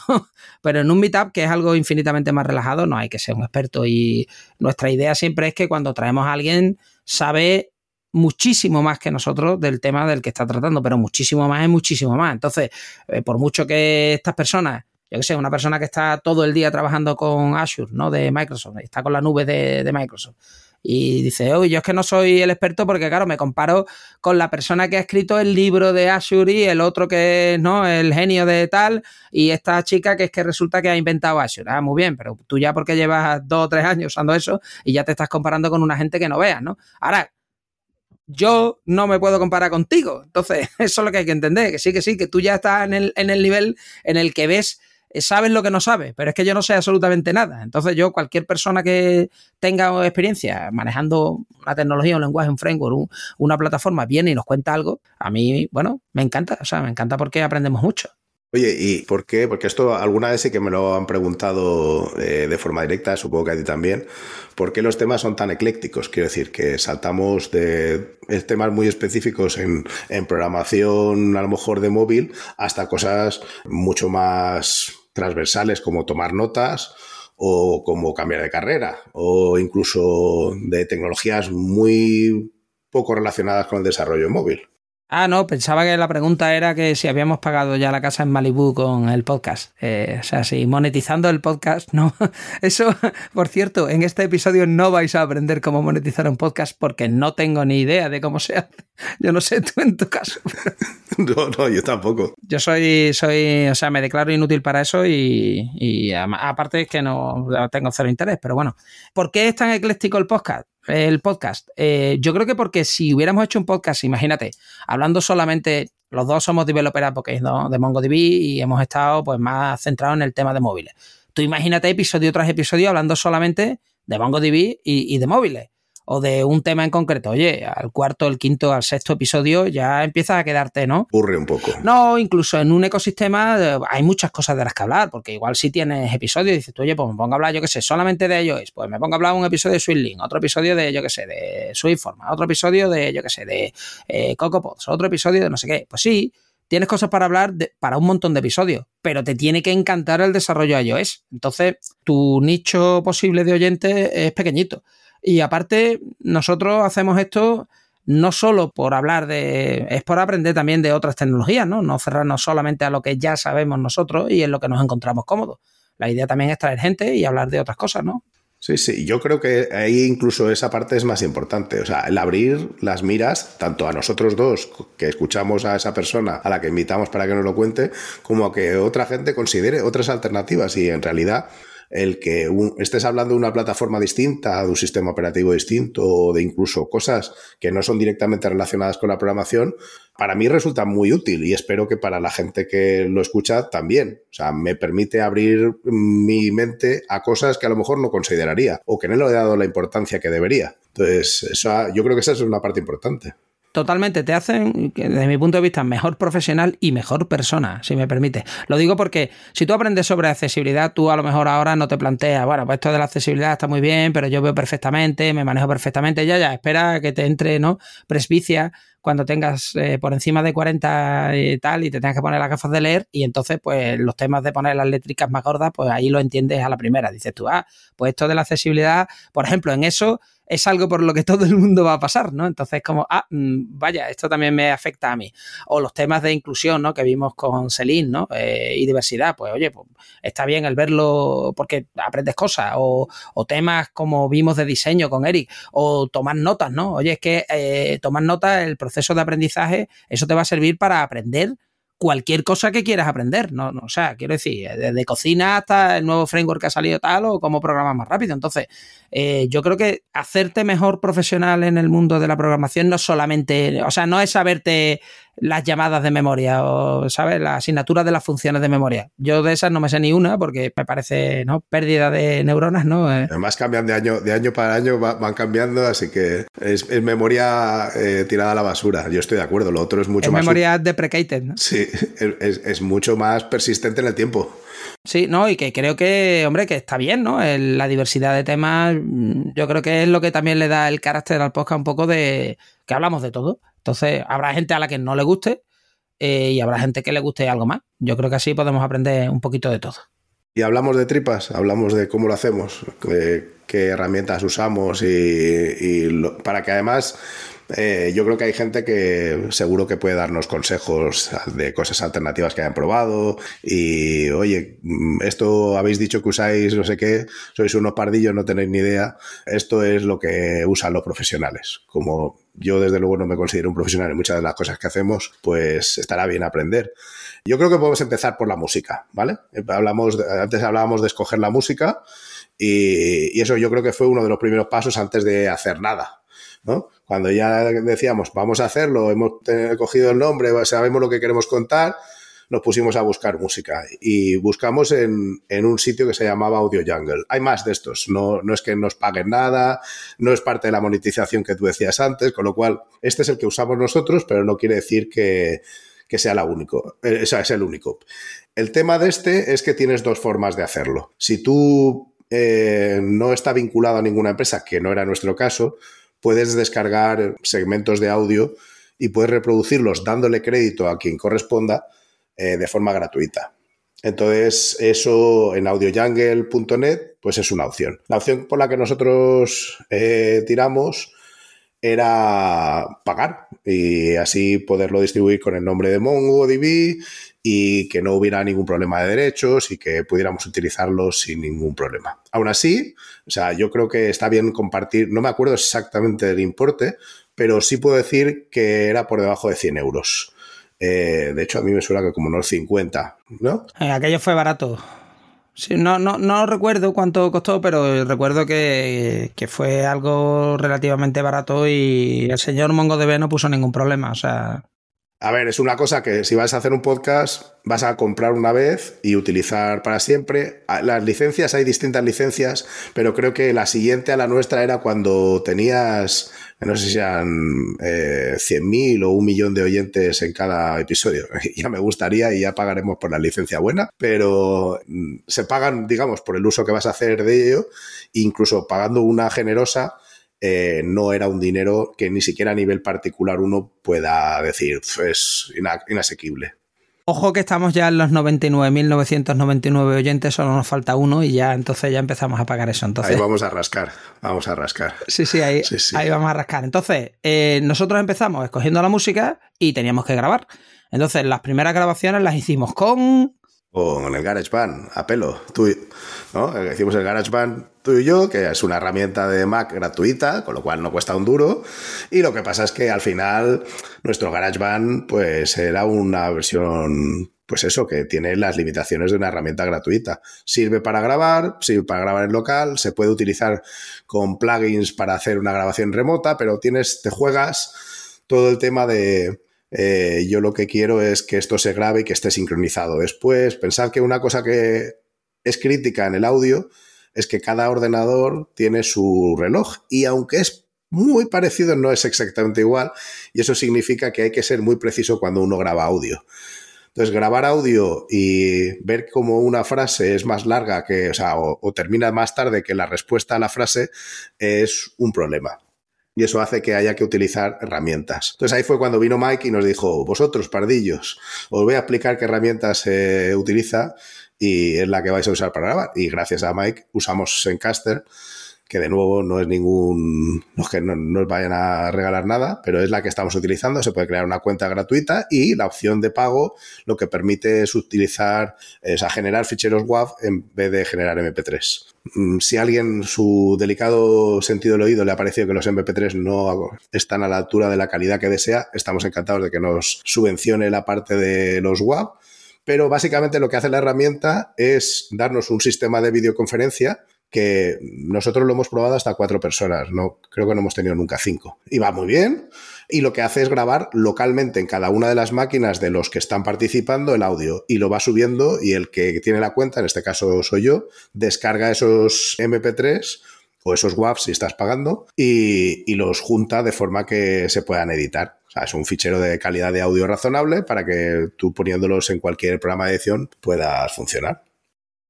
pero en un meetup, que es algo infinitamente más relajado, no hay que ser un experto. Y nuestra idea siempre es que cuando traemos a alguien, sabe muchísimo más que nosotros del tema del que está tratando, pero muchísimo más es muchísimo más. Entonces, eh, por mucho que estas personas, yo que sé, una persona que está todo el día trabajando con Azure, ¿no? De Microsoft, está con la nube de, Microsoft. Y dice, oye, yo es que no soy el experto porque, claro, me comparo con la persona que ha escrito el libro de Azure y el otro que es, ¿no? El genio de tal, y esta chica que es que resulta que ha inventado Azure. Ah, muy bien, pero tú ya porque llevas dos o tres años usando eso y ya te estás comparando con una gente que no veas, ¿no? Ahora, yo no me puedo comparar contigo. Entonces, <laughs> eso es lo que hay que entender, que sí, que sí, que tú ya estás en el, en el nivel en el que ves, eh, sabes lo que no sabes, pero es que yo no sé absolutamente nada. Entonces, yo, cualquier persona que tenga experiencia manejando una tecnología, un lenguaje, un framework, una plataforma, viene y nos cuenta algo, a mí, bueno, me encanta, o sea, me encanta porque aprendemos mucho. Oye, ¿y por qué? Porque esto alguna vez sí que me lo han preguntado eh, de forma directa, supongo que a ti también. ¿Por qué los temas son tan eclécticos? Quiero decir, que saltamos de temas muy específicos en, en programación, a lo mejor de móvil, hasta cosas mucho más transversales como tomar notas o como cambiar de carrera o incluso de tecnologías muy poco relacionadas con el desarrollo móvil. Ah, no, pensaba que la pregunta era que si habíamos pagado ya la casa en Malibu con el podcast. Eh, o sea, si monetizando el podcast, no. <laughs> Eso, por cierto, en este episodio no vais a aprender cómo monetizar un podcast porque no tengo ni idea de cómo se hace. <laughs> Yo no sé tú en tu caso. <laughs> No, no, yo tampoco. Yo soy, soy, o sea, me declaro inútil para eso y, y aparte es que no tengo cero interés, pero bueno. ¿Por qué es tan ecléctico el podcast? El podcast? Eh, yo creo que porque si hubiéramos hecho un podcast, imagínate, hablando solamente, los dos somos developers porque ¿no? de MongoDB y hemos estado pues más centrados en el tema de móviles. Tú imagínate episodio tras episodio hablando solamente de MongoDB y de móviles o de un tema en concreto. Oye, al cuarto, el quinto, al sexto episodio ya empiezas a quedarte, ¿no? Burre un poco. No, incluso en un ecosistema eh, hay muchas cosas de las que hablar, porque igual si tienes episodios, dices tú, oye, pues me pongo a hablar, yo qué sé, solamente de iOS, pues me pongo a hablar un episodio de SweetLink, otro episodio de, yo qué sé, de SweetForma, otro episodio de, yo qué sé, de eh, CocoaPods, otro episodio de no sé qué. Pues sí, tienes cosas para hablar para un montón de episodios, pero te tiene que encantar el desarrollo de iOS. Entonces, tu nicho posible de oyentes es pequeñito. Y aparte, nosotros hacemos esto no solo por hablar de, es por aprender también de otras tecnologías, ¿no? No cerrarnos solamente a lo que ya sabemos nosotros y en lo que nos encontramos cómodos. La idea también es traer gente y hablar de otras cosas, ¿no? Sí, sí, yo creo que ahí incluso esa parte es más importante. O sea, el abrir las miras, tanto a nosotros dos, que escuchamos a esa persona a la que invitamos para que nos lo cuente, como a que otra gente considere otras alternativas. Y en realidad, el que estés hablando de una plataforma distinta, de un sistema operativo distinto, o de incluso cosas que no son directamente relacionadas con la programación, para mí resulta muy útil y espero que para la gente que lo escucha también. O sea, me permite abrir mi mente a cosas que a lo mejor no consideraría o que no le he dado la importancia que debería. Entonces, eso, yo creo que esa es una parte importante totalmente, te hacen, desde mi punto de vista, mejor profesional y mejor persona, si me permite. Lo digo porque si tú aprendes sobre accesibilidad, tú a lo mejor ahora no te planteas, bueno, pues esto de la accesibilidad está muy bien, pero yo veo perfectamente, me manejo perfectamente, ya, ya, espera que te entre, ¿no? Presbicia cuando tengas eh, por encima de 40 y tal y te tengas que poner las gafas de leer y entonces pues los temas de poner las létricas más gordas, pues ahí lo entiendes a la primera. Dices tú, ah, pues esto de la accesibilidad, por ejemplo, en eso es algo por lo que todo el mundo va a pasar, ¿no? Entonces, como, ah, mm, vaya, esto también me afecta a mí. O los temas de inclusión, ¿no? Que vimos con Celine, ¿no? Eh, y diversidad, pues oye, pues, está bien el verlo porque aprendes cosas. O, temas como vimos de diseño con Eric, o tomar notas, ¿no? Oye, es que eh, tomar notas, el proceso de aprendizaje, eso te va a servir para aprender cualquier cosa que quieras aprender. No, no, o sea, quiero decir, desde cocina hasta el nuevo framework que ha salido tal o cómo programar más rápido. Entonces, eh, yo creo que hacerte mejor profesional en el mundo de la programación no solamente, o sea, no es saberte las llamadas de memoria o, ¿sabes? La asignatura de las funciones de memoria. Yo de esas no me sé ni una porque me parece, ¿no? Pérdida de neuronas, ¿no? Eh. Además cambian de año, de año para año, van cambiando, así que es, memoria eh, tirada a la basura. Yo estoy de acuerdo, lo otro es mucho más... memoria deprecated, ¿no? Sí, <laughs> es, es mucho más persistente en el tiempo. Sí, no, y que creo que, hombre, que está bien, ¿no? la diversidad de temas, mm, yo creo que es lo que también le da el carácter al podcast un poco de que hablamos de todo. Entonces, habrá gente a la que no le guste eh, y habrá gente que le guste algo más. Yo creo que así podemos aprender un poquito de todo. Y hablamos de tripas, hablamos de cómo lo hacemos, qué, herramientas usamos y, para que además eh, yo creo que hay gente que seguro que puede darnos consejos de cosas alternativas que hayan probado y, oye, mm, esto habéis dicho que usáis no sé qué, sois unos pardillos, no tenéis ni idea. Esto es lo que usan los profesionales. Como yo desde luego no me considero un profesional en muchas de las cosas que hacemos, pues estará bien aprender. Yo creo que podemos empezar por la música, ¿vale? Hablamos antes hablábamos de escoger la música y, y eso yo creo que fue uno de los primeros pasos antes de hacer nada, ¿no? Cuando ya decíamos, vamos a hacerlo, hemos cogido el nombre, sabemos lo que queremos contar, nos pusimos a buscar música y buscamos en, un sitio que se llamaba Audio Jungle. Hay más de estos, no, no es que nos paguen nada, no es parte de la monetización que tú decías antes, con lo cual este es el que usamos nosotros, pero no quiere decir que, sea la único, eh, es el único. El tema de este es que tienes dos formas de hacerlo. Si tú eh, no está vinculado a ninguna empresa, que no era nuestro caso, puedes descargar segmentos de audio y puedes reproducirlos dándole crédito a quien corresponda eh, de forma gratuita. Entonces, eso en audiojungle.net, pues es una opción. La opción por la que nosotros eh, tiramos era pagar y así poderlo distribuir con el nombre de MongoDB y que no hubiera ningún problema de derechos y que pudiéramos utilizarlos sin ningún problema. Aún así, o sea, yo creo que está bien compartir, no me acuerdo exactamente del importe, pero sí puedo decir que era por debajo de 100 euros. Eh, de hecho, a mí me suena que como no 50, ¿no? Eh, aquello fue barato. Sí, no, no, no recuerdo cuánto costó, pero recuerdo que, que, fue algo relativamente barato y el señor MongoDB no puso ningún problema. O sea, a ver, es una cosa que si vas a hacer un podcast, vas a comprar una vez y utilizar para siempre. Ah, las licencias, hay distintas licencias, pero creo que la siguiente a la nuestra era cuando tenías, no sé si eran eh, 100.000 o un millón de oyentes en cada episodio. <laughs> ya me gustaría y ya pagaremos por la licencia buena, pero mm, se pagan, digamos, por el uso que vas a hacer de ello, incluso pagando una generosa eh, no era un dinero que ni siquiera a nivel particular uno pueda decir, es inasequible. Ojo que estamos ya en los 99.999 oyentes, solo nos falta uno y ya entonces ya empezamos a pagar eso. Entonces... Ahí vamos a rascar, vamos a rascar. Sí, sí, ahí, ahí vamos a rascar. Entonces, eh, nosotros empezamos escogiendo la música y teníamos que grabar. Entonces, las primeras grabaciones las hicimos con con el GarageBand a pelo. Tú, ¿no? Hicimos el GarageBand tú y yo, que es una herramienta de Mac gratuita, con lo cual no cuesta un duro. Y lo que pasa es que al final nuestro GarageBand pues era una versión pues eso, que tiene las limitaciones de una herramienta gratuita. Sirve para grabar, sirve para grabar en local, se puede utilizar con plugins para hacer una grabación remota, pero tienes, te juegas todo el tema de, eh, yo lo que quiero es que esto se grabe y que esté sincronizado. Después, pensad que una cosa que es crítica en el audio es que cada ordenador tiene su reloj y aunque es muy parecido, no es exactamente igual y eso significa que hay que ser muy preciso cuando uno graba audio. Entonces, grabar audio y ver cómo una frase es más larga que, o, sea, o termina más tarde que la respuesta a la frase es un problema. Y eso hace que haya que utilizar herramientas. Entonces ahí fue cuando vino Mike y nos dijo, vosotros, pardillos, os voy a explicar qué herramientas se utiliza y es la que vais a usar para grabar. Y gracias a Mike usamos Zencaster que de nuevo no es ningún, no es que no, nos vayan a regalar nada, pero es la que estamos utilizando. Se puede crear una cuenta gratuita y la opción de pago lo que permite es utilizar, es a generar ficheros WAV en vez de generar MP3. Mm, si a alguien su delicado sentido del oído le ha parecido que los MP3 no están a la altura de la calidad que desea, estamos encantados de que nos subvencione la parte de los WAV. Pero básicamente lo que hace la herramienta es darnos un sistema de videoconferencia que nosotros lo hemos probado hasta cuatro personas, no creo que no hemos tenido nunca cinco. Y va muy bien. Y lo que hace es grabar localmente en cada una de las máquinas de los que están participando el audio y lo va subiendo y el que tiene la cuenta, en este caso soy yo, descarga esos MP3 o esos WAV si estás pagando y, y los junta de forma que se puedan editar. O sea, es un fichero de calidad de audio razonable para que tú poniéndolos en cualquier programa de edición puedas funcionar.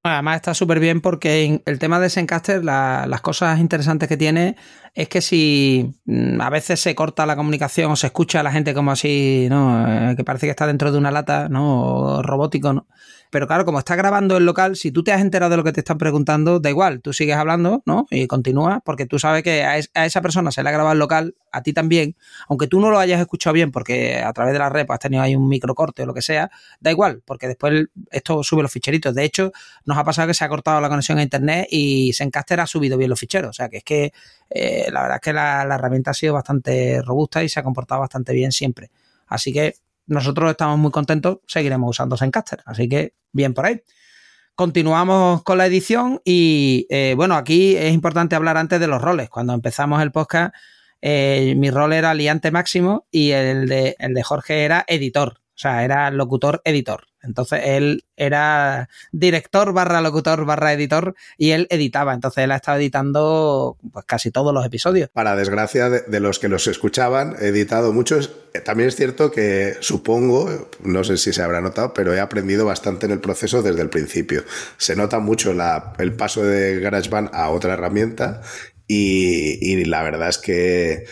Además está súper bien porque el tema de Zencaster, las cosas interesantes que tiene es que si mm, a veces se corta la comunicación o se escucha a la gente como así, ¿no? Eh, que parece que está dentro de una lata, ¿no? Robótico, ¿no? Pero claro, como está grabando el local, si tú te has enterado de lo que te están preguntando, da igual, tú sigues hablando, ¿no? Y continúa, porque tú sabes que a, esa persona se le ha grabado el local, a ti también, aunque tú no lo hayas escuchado bien porque a través de la red pues, has tenido ahí un microcorte o lo que sea, da igual, porque después esto sube los ficheritos. De hecho, nos ha pasado que se ha cortado la conexión a internet y Sencaster ha subido bien los ficheros. O sea, que es que eh, la verdad es que la herramienta ha sido bastante robusta y se ha comportado bastante bien siempre. Así que nosotros estamos muy contentos, seguiremos usando Zencaster. Así que bien por ahí. Continuamos con la edición y eh, bueno, aquí es importante hablar antes de los roles. Cuando empezamos el podcast, eh, mi rol era liante máximo y el de, el de Jorge era editor, o sea, era locutor editor. Entonces él era director barra locutor barra editor y él editaba. Entonces él ha estado editando pues casi todos los episodios. Para desgracia de, los que los escuchaban, he editado muchos. También es cierto que supongo, no sé si se habrá notado, pero he aprendido bastante en el proceso desde el principio. Se nota mucho el paso de GarageBand a otra herramienta y la verdad es que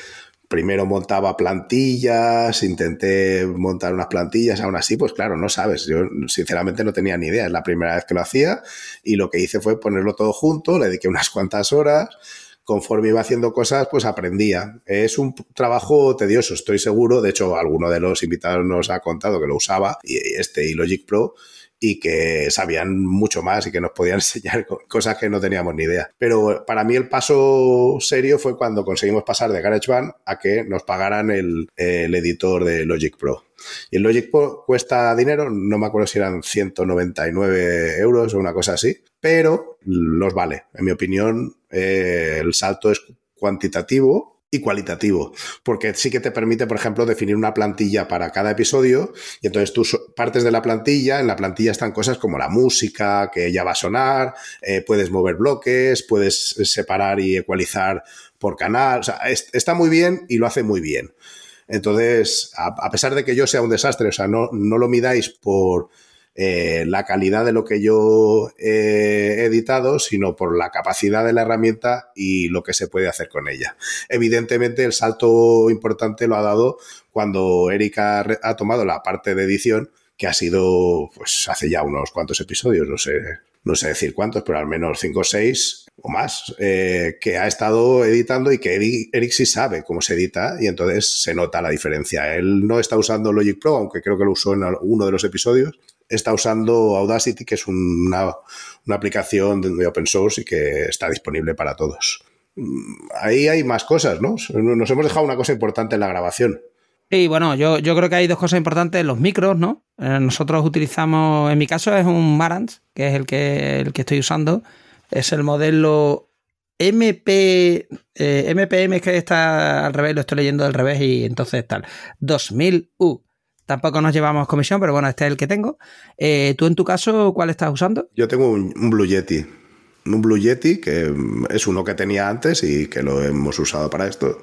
primero montaba plantillas, intenté montar unas plantillas, aún así, pues claro, no sabes. Yo sinceramente no tenía ni idea, es la primera vez que lo hacía y lo que hice fue ponerlo todo junto, le dediqué unas <laughs> cuantas horas. Conforme iba haciendo cosas, pues aprendía. Es un trabajo tedioso, estoy seguro. De hecho, alguno de los invitados nos ha contado que lo usaba, y este y Logic Pro, y que sabían mucho más y que nos podían <laughs> enseñar cosas que no teníamos ni idea. Pero para mí el paso serio fue cuando conseguimos pasar de GarageBand a que nos pagaran el, editor de Logic Pro. Y el Logic Pro cuesta dinero, no me acuerdo si eran 199 euros o una cosa así, pero los vale. En mi opinión, eh, el salto es cuantitativo y cualitativo, porque sí que te permite, por ejemplo, definir una plantilla para cada episodio y entonces tú partes de la plantilla, en la plantilla están cosas como la música que ya va a sonar, eh, puedes mover bloques, puedes separar y ecualizar por canal, o sea, está muy bien y lo hace muy bien. Entonces, a, pesar de que yo sea un desastre, o sea, no, no lo midáis por eh, la calidad de lo que yo he editado, sino por la capacidad de la herramienta y lo que se puede hacer con ella. Evidentemente, el salto importante lo ha dado cuando Erika ha tomado la parte de edición, que ha sido, pues, hace ya unos cuantos episodios, no sé, no sé decir cuántos, pero al menos cinco o seis o más, eh, que ha estado editando y que Eric, sí sabe cómo se edita y entonces se nota la diferencia. Él no está usando Logic Pro, aunque creo que lo usó en uno de los episodios, está usando Audacity, que es una, aplicación de open source y que está disponible para todos. Mm, ahí hay más cosas, ¿no? Nos hemos dejado una cosa importante en la grabación. Sí, bueno, yo, yo creo que hay dos cosas importantes, los micros, ¿no? Eh, nosotros utilizamos, en mi caso es un Marantz, que es el que, el que estoy usando, es el modelo MP, eh, MPM, que está al revés, lo estoy leyendo al revés y entonces tal, 2000U. Tampoco nos llevamos comisión, pero bueno, este es el que tengo. Eh, ¿Tú en tu caso cuál estás usando? Yo tengo un, Blue Yeti. Un Blue Yeti que es uno que tenía antes y que lo hemos usado para esto.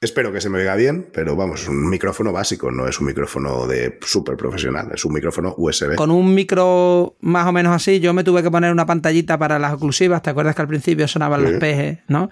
Espero que se me oiga bien, pero vamos, es un micrófono básico, no es un micrófono de súper profesional, es un micrófono USB. Con un micro más o menos así, yo me tuve que poner una pantallita para las oclusivas, ¿te acuerdas que al principio sonaban los pejes, no?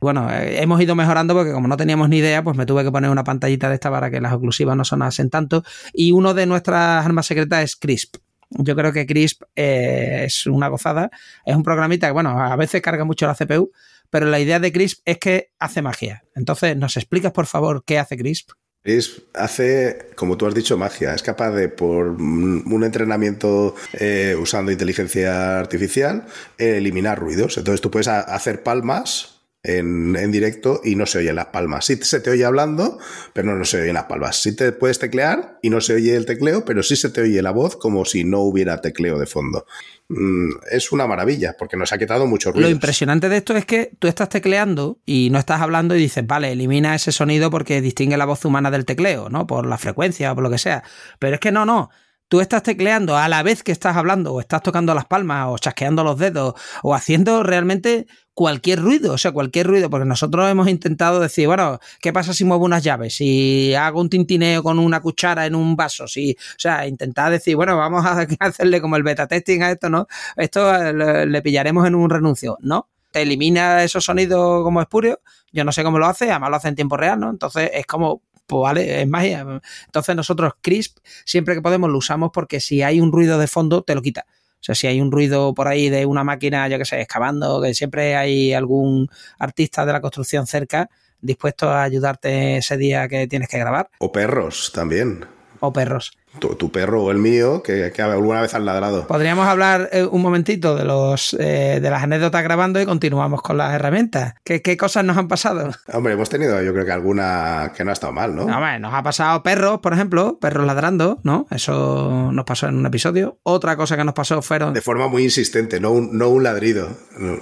Bueno, eh, hemos ido mejorando porque como no teníamos ni idea, pues me tuve que poner una pantallita de esta para que las oclusivas no sonasen tanto. Y uno de nuestras armas secretas es Crisp. Yo creo que Crisp eh, es una gozada. Es un programita que, bueno, a veces carga mucho la CPU, pero la idea de Crisp es que hace magia. Entonces, ¿nos explicas, por favor, qué hace Crisp? Crisp hace, como tú has dicho, magia. Es capaz de, por un entrenamiento eh, usando inteligencia artificial, eliminar ruidos. Entonces tú puedes hacer palmas en, directo y no se oyen las palmas. Sí se te oye hablando, pero no, se oyen las palmas. Sí te puedes teclear y no se oye el tecleo, pero sí se te oye la voz como si no hubiera tecleo de fondo. Mm, es una maravilla porque nos ha quitado mucho ruido. Lo impresionante de esto es que tú estás tecleando y no estás hablando y dices, vale, elimina ese sonido porque distingue la voz humana del tecleo, ¿no? Por la frecuencia o por lo que sea. Pero es que no, no tú estás tecleando a la vez que estás hablando, o estás tocando las palmas, o chasqueando los dedos, o haciendo realmente cualquier ruido, o sea, cualquier ruido, porque nosotros hemos intentado decir, bueno, ¿qué pasa si muevo unas llaves? Si hago un tintineo con una cuchara en un vaso, si, o sea, intentar decir, bueno, vamos a <laughs> hacerle como el beta testing a esto, ¿no? Esto le, pillaremos en un renuncio, ¿no? Te elimina esos sonidos como espurios, yo no sé cómo lo hace, además lo hace en tiempo real, ¿no? Entonces es como pues vale, es magia. Entonces nosotros Crisp, siempre que podemos, lo usamos porque si hay un ruido de fondo, te lo quita. O sea, si hay un ruido por ahí de una máquina, yo que sé, excavando, que siempre hay algún artista de la construcción cerca dispuesto a ayudarte ese día que tienes que grabar. O perros también. O perros tu, perro o el mío que, alguna vez han ladrado. Podríamos hablar eh, un momentito de los eh, de las anécdotas grabando y continuamos con las herramientas. ¿Qué, cosas nos han pasado? <laughs> Hombre, hemos tenido yo creo que alguna que no ha estado mal, ¿no? no nos ha pasado perros, por ejemplo, perros ladrando, ¿no? Eso nos pasó en un episodio. Otra cosa que nos pasó fueron... De forma muy insistente, no un, no un ladrido.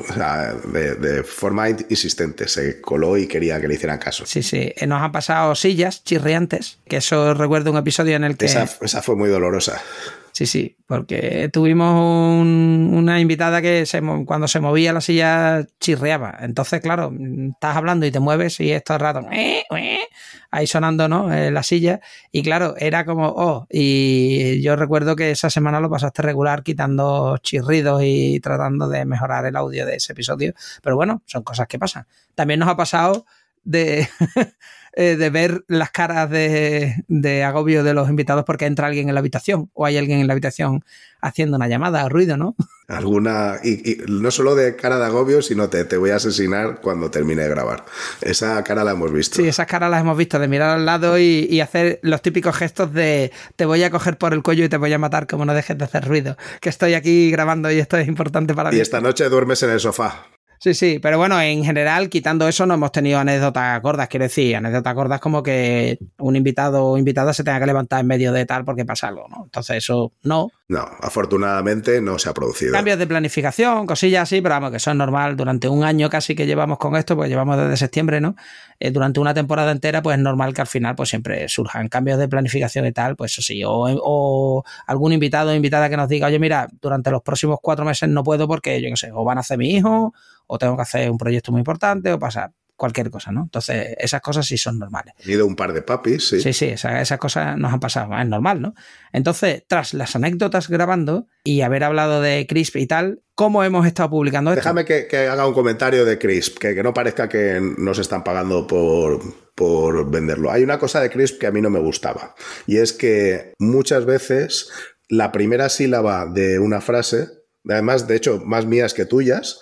O sea, de, forma insistente. Se coló y quería que le hicieran caso. Sí, sí. Eh, nos han pasado sillas chirriantes, que eso recuerdo un episodio en el que... Esa fue muy dolorosa. Sí, sí, porque tuvimos una invitada que cuando se movía la silla chirreaba. Entonces, claro, estás hablando y te mueves y esto es rato ahí sonando, ¿no? la silla. Y claro, era como, oh, y yo recuerdo que esa semana lo pasaste regular quitando chirridos y tratando de mejorar el audio de ese episodio. Pero bueno, son cosas que pasan. También nos ha pasado de <laughs> Eh, de ver las caras de, agobio de los invitados porque entra alguien en la habitación o hay alguien en la habitación haciendo una llamada ruido, ¿no? <laughs> Alguna, y, no solo de cara de agobio, sino te, te voy a asesinar cuando termine de grabar. Esa cara la hemos visto. Sí, esas caras las hemos visto, de mirar al lado y, y hacer los típicos gestos de te voy a coger por el cuello y te voy a matar como no dejes de hacer ruido, que estoy aquí grabando y esto es importante para mí. Y esta noche duermes en el sofá. Sí, sí, pero bueno, en general, quitando eso, no hemos tenido anécdotas gordas, quiero decir, anécdotas gordas como que un invitado o invitada se tenga que levantar en medio de tal porque pasa algo, ¿no? Entonces eso no. No, afortunadamente no se ha producido. Cambios de planificación, cosillas así, pero vamos, que eso es normal. Durante un año casi que llevamos con esto, pues llevamos desde septiembre, ¿no? Eh, durante una temporada entera, pues es normal que al final pues siempre surjan cambios de planificación y tal, pues eso sí, o, o algún invitado o invitada que nos diga, oye, mira, durante los próximos cuatro meses no puedo porque, yo qué sé, o van a hacer mi hijo o tengo que hacer un proyecto muy importante o pasar cualquier cosa, ¿no? Entonces, esas cosas sí son normales. He ido un par de papis, sí. Sí, sí, esas, cosas nos han pasado, es normal, ¿no? Entonces, tras las anécdotas grabando y haber hablado de Crisp y tal, ¿cómo hemos estado publicando esto? Déjame que, haga un comentario de Crisp, que, que, no parezca que nos están pagando por, por venderlo. Hay una cosa de Crisp que a mí no me gustaba, y es que muchas veces la primera sílaba de una frase además, de hecho, más mías que tuyas,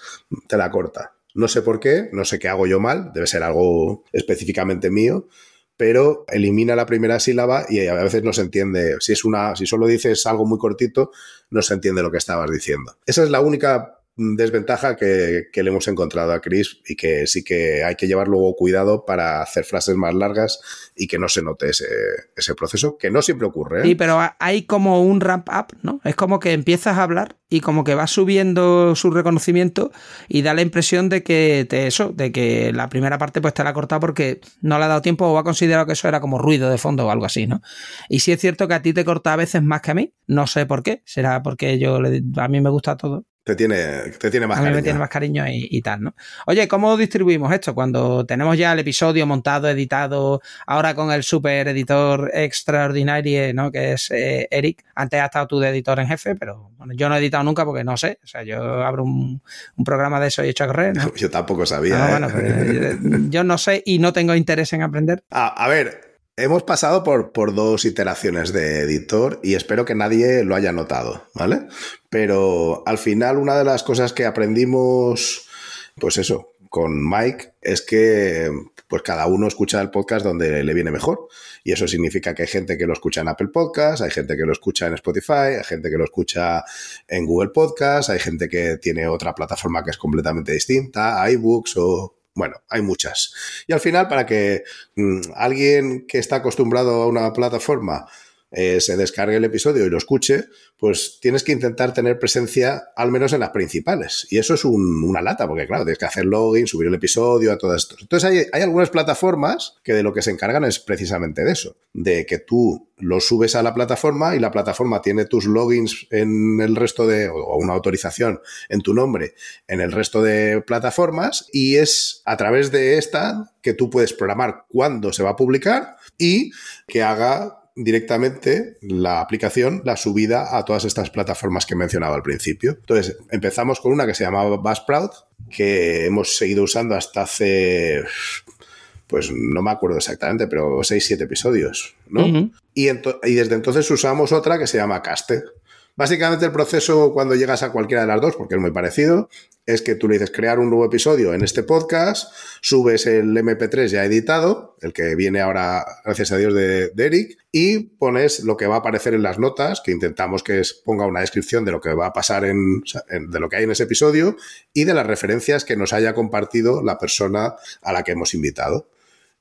te la corta. No sé por qué, no sé qué hago yo mal, debe ser algo específicamente mío, pero elimina la primera sílaba y a veces no se entiende. Si es una, si solo dices algo muy cortito, no se entiende lo que estabas diciendo. Esa es la única desventaja que, le hemos encontrado a Chris y que sí que hay que llevar luego cuidado para hacer frases más largas y que no se note ese, ese proceso, que no siempre ocurre. ¿eh? Pero hay como un ramp up, ¿no? Es como que empiezas a hablar y como que va subiendo su reconocimiento y da la impresión de que te, eso, de que la primera parte pues te la ha cortado porque no le ha dado tiempo o ha considerado que eso era como ruido de fondo o algo así, ¿no? Y sí es cierto que a ti te corta a veces más que a mí, no sé por qué, será porque yo a mí me gusta todo Te tiene, te tiene más a mí cariño. me tiene más cariño y, y, tal, ¿no? Oye, ¿cómo distribuimos esto? Cuando tenemos ya el episodio montado, editado, ahora con el super editor extraordinario, ¿no? Que es eh, Eric. Antes has estado tú de editor en jefe, pero bueno, yo no he editado nunca porque no sé. O sea, yo abro un, un programa de eso y he hecho a correr, ¿no? <laughs> Yo tampoco sabía. No, ¿eh? bueno, pero, yo no sé y no tengo interés en aprender. A, a ver, Hemos pasado por, por, dos iteraciones de editor y espero que nadie lo haya notado, ¿vale? Pero al final una de las cosas que aprendimos, pues eso, con Mike, es que pues cada uno escucha el podcast donde le viene mejor. Y eso significa que hay gente que lo escucha en Apple Podcasts, hay gente que lo escucha en Spotify, hay gente que lo escucha en Google Podcasts, hay gente que tiene otra plataforma que es completamente distinta, iBooks o bueno, hay muchas. Y al final, para que mmm, alguien que está acostumbrado a una plataforma eh, se descargue el episodio y lo escuche, pues tienes que intentar tener presencia al menos en las principales. Y eso es un, una lata, porque claro, tienes que hacer login, subir el episodio, a todo esto. Entonces hay, hay, algunas plataformas que de lo que se encargan es precisamente de eso, de que tú lo subes a la plataforma y la plataforma tiene tus logins en el resto de, o una autorización en tu nombre en el resto de plataformas y es a través de esta que tú puedes programar cuándo se va a publicar y que haga directamente la aplicación, la subida a todas estas plataformas que mencionaba al principio. Entonces, empezamos con una que se llamaba Buzzsprout, que hemos seguido usando hasta hace, pues no me acuerdo exactamente, pero 6, 7 episodios, ¿no? Uh -huh. y, y, desde entonces usamos otra que se llama Caste. Básicamente el proceso cuando llegas a cualquiera de las dos, porque es muy parecido, es que tú le dices crear un nuevo episodio en este podcast, subes el MP3 ya editado, el que viene ahora, gracias a Dios, de, Eric, y pones lo que va a aparecer en las notas, que intentamos que ponga una descripción de lo que va a pasar en, en, de lo que hay en ese episodio y de las referencias que nos haya compartido la persona a la que hemos invitado.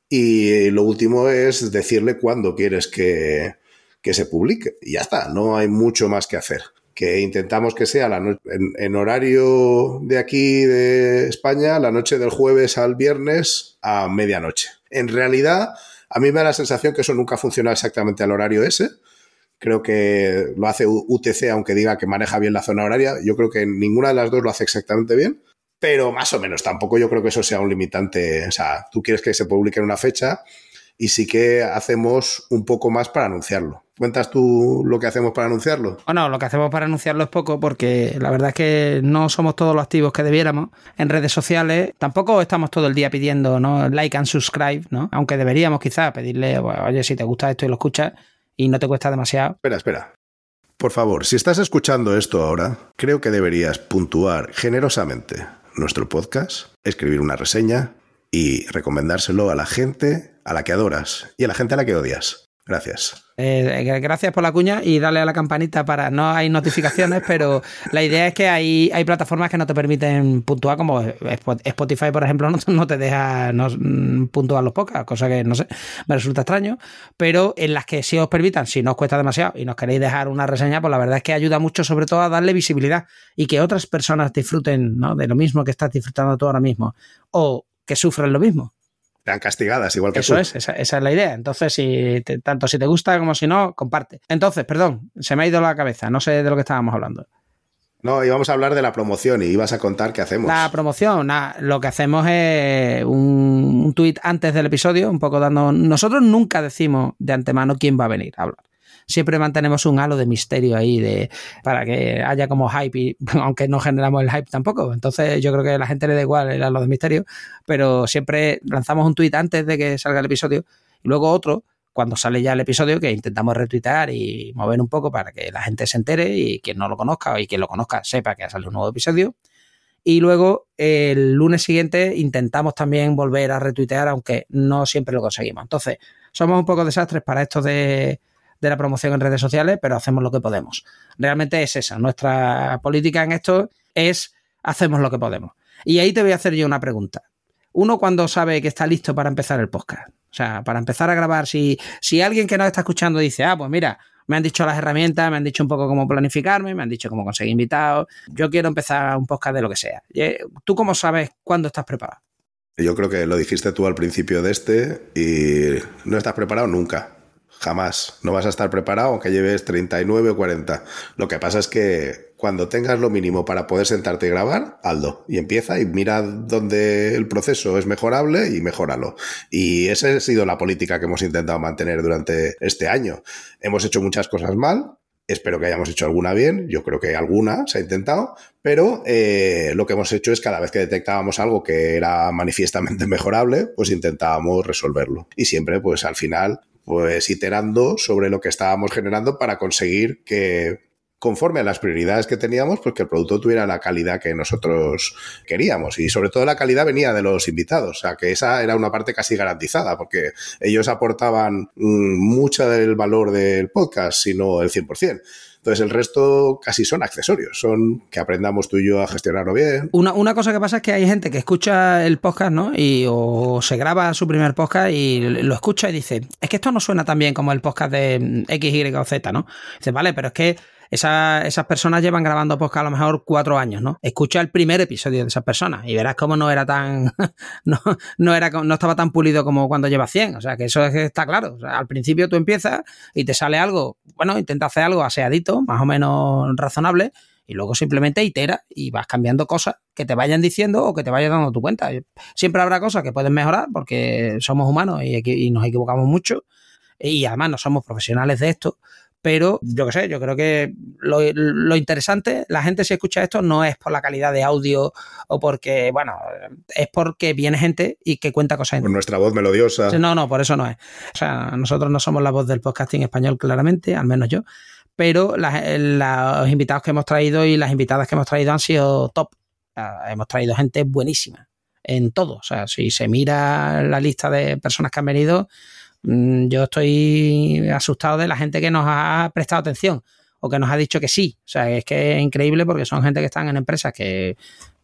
Y lo último es decirle cuándo quieres que, que se publique. Y ya está, no hay mucho más que hacer que intentamos que sea la no en, en, horario de aquí de España, la noche del jueves al viernes a medianoche. En realidad, a mí me da la sensación que eso nunca funciona exactamente al horario ese. Creo que lo hace UTC, aunque diga que maneja bien la zona horaria. Yo creo que ninguna de las dos lo hace exactamente bien, pero más o menos. Tampoco yo creo que eso sea un limitante. O sea, tú quieres que se publique en una fecha y sí que hacemos un poco más para anunciarlo. ¿Cuentas tú lo que hacemos para anunciarlo? Bueno, lo que hacemos para anunciarlo es poco porque la verdad es que no somos todos los activos que debiéramos en redes sociales. Tampoco estamos todo el día pidiendo ¿no? like and subscribe, ¿no? Aunque deberíamos quizás pedirle, oye, si te gusta esto y lo escuchas y no te cuesta demasiado. Espera, espera. Por favor, si estás escuchando esto ahora, creo que deberías puntuar generosamente nuestro podcast, escribir una reseña y recomendárselo a la gente a la que adoras y a la gente a la que odias. Gracias. Eh, gracias por la cuña y dale a la campanita para. No hay notificaciones, pero la idea es que hay, hay plataformas que no te permiten puntuar, como Spotify, por ejemplo, no, no te deja no, puntuar los podcasts, cosa que no sé, me resulta extraño. Pero en las que sí os permitan, si no os cuesta demasiado y nos queréis dejar una reseña, pues la verdad es que ayuda mucho, sobre todo, a darle visibilidad y que otras personas disfruten ¿no? de lo mismo que estás disfrutando tú ahora mismo o que sufren lo mismo están castigadas, igual que Eso tú. es, esa, esa, es la idea. Entonces, si te, tanto si te gusta como si no, comparte. Entonces, perdón, se me ha ido la cabeza, no sé de lo que estábamos hablando. No, íbamos a hablar de la promoción y ibas a contar qué hacemos. La promoción, lo que hacemos es un, un tuit antes del episodio, un poco dando... Nosotros nunca decimos de antemano quién va a venir a hablar siempre mantenemos un halo de misterio ahí de para que haya como hype, y, <laughs> aunque no generamos el hype tampoco. Entonces yo creo que a la gente le da igual el halo de misterio, pero siempre lanzamos un tweet antes de que salga el episodio y luego otro cuando sale ya el episodio que intentamos retuitar y mover un poco para que la gente se entere y quien no lo conozca y quien lo conozca sepa que ha salido un nuevo episodio. Y luego el lunes siguiente intentamos también volver a retuitear, aunque no siempre lo conseguimos. Entonces, somos un poco desastres para esto de, de la promoción en redes sociales, pero hacemos lo que podemos. Realmente es esa. Nuestra política en esto es hacemos lo que podemos. Y ahí te voy a hacer yo una pregunta. Uno cuando sabe que está listo para empezar el podcast. O sea, para empezar a grabar, si, si alguien que nos está escuchando dice, ah, pues mira, me han dicho las herramientas, me han dicho un poco cómo planificarme, me han dicho cómo conseguir invitados, yo quiero empezar un podcast de lo que sea. ¿Tú cómo sabes cuándo estás preparado? Yo creo que lo dijiste tú al principio de este y no estás preparado nunca. Jamás. No vas a estar preparado aunque lleves 39 o 40. Lo que pasa es que cuando tengas lo mínimo para poder sentarte y grabar, hazlo. Y empieza y mira dónde el proceso es mejorable y mejóralo. Y esa ha sido la política que hemos intentado mantener durante este año. Hemos hecho muchas cosas mal, Espero que hayamos hecho alguna bien, yo creo que alguna se ha intentado, pero eh, lo que hemos hecho es cada vez que detectábamos algo que era manifiestamente <laughs> mejorable, pues intentábamos resolverlo. Y siempre, pues al final, pues iterando sobre lo que estábamos generando para conseguir que conforme a las prioridades que teníamos, pues que el producto tuviera la calidad que nosotros queríamos. Y sobre todo la calidad venía de los invitados. O sea, que esa era una parte casi garantizada, porque ellos aportaban mm, mucho del valor del podcast, sino el 100%. Entonces el resto casi son accesorios, son que aprendamos tú y yo a gestionarlo bien. Una, una, cosa que pasa es que hay gente que escucha el podcast, ¿no? Y o se graba su primer podcast y lo escucha y dice, es que esto no suena tan bien como el podcast de X, Y o Z, ¿no? Dice, vale, pero es que esas personas llevan grabando podcast a lo mejor cuatro años, ¿no? Escucha el primer episodio de esas personas y verás cómo no era tan, <laughs> no, no, era, no estaba tan pulido como cuando lleva 100. O sea, que eso está claro. al principio tú empiezas y te sale algo, bueno, intenta hacer algo aseadito, más o menos razonable, y luego simplemente itera y vas cambiando cosas que te vayan diciendo o que te vayan dando tu cuenta. Siempre habrá cosas que pueden mejorar porque somos humanos y, y nos equivocamos mucho y además no somos profesionales de esto, pero yo qué sé, yo creo que lo, interesante, la gente si escucha esto no es por la calidad de audio o porque, bueno, es porque viene gente y que cuenta cosas. Por nuestra voz melodiosa. No, no, por eso no es. O sea, nosotros no somos la voz del podcasting español claramente, al menos yo, pero los invitados que hemos traído y las invitadas que hemos traído han sido top. hemos traído gente buenísima en todo. O sea, si se mira la lista de personas que han venido, yo estoy asustado de la gente que nos ha prestado atención o que nos ha dicho que sí. O sea, es que es increíble porque son gente que están en empresas que,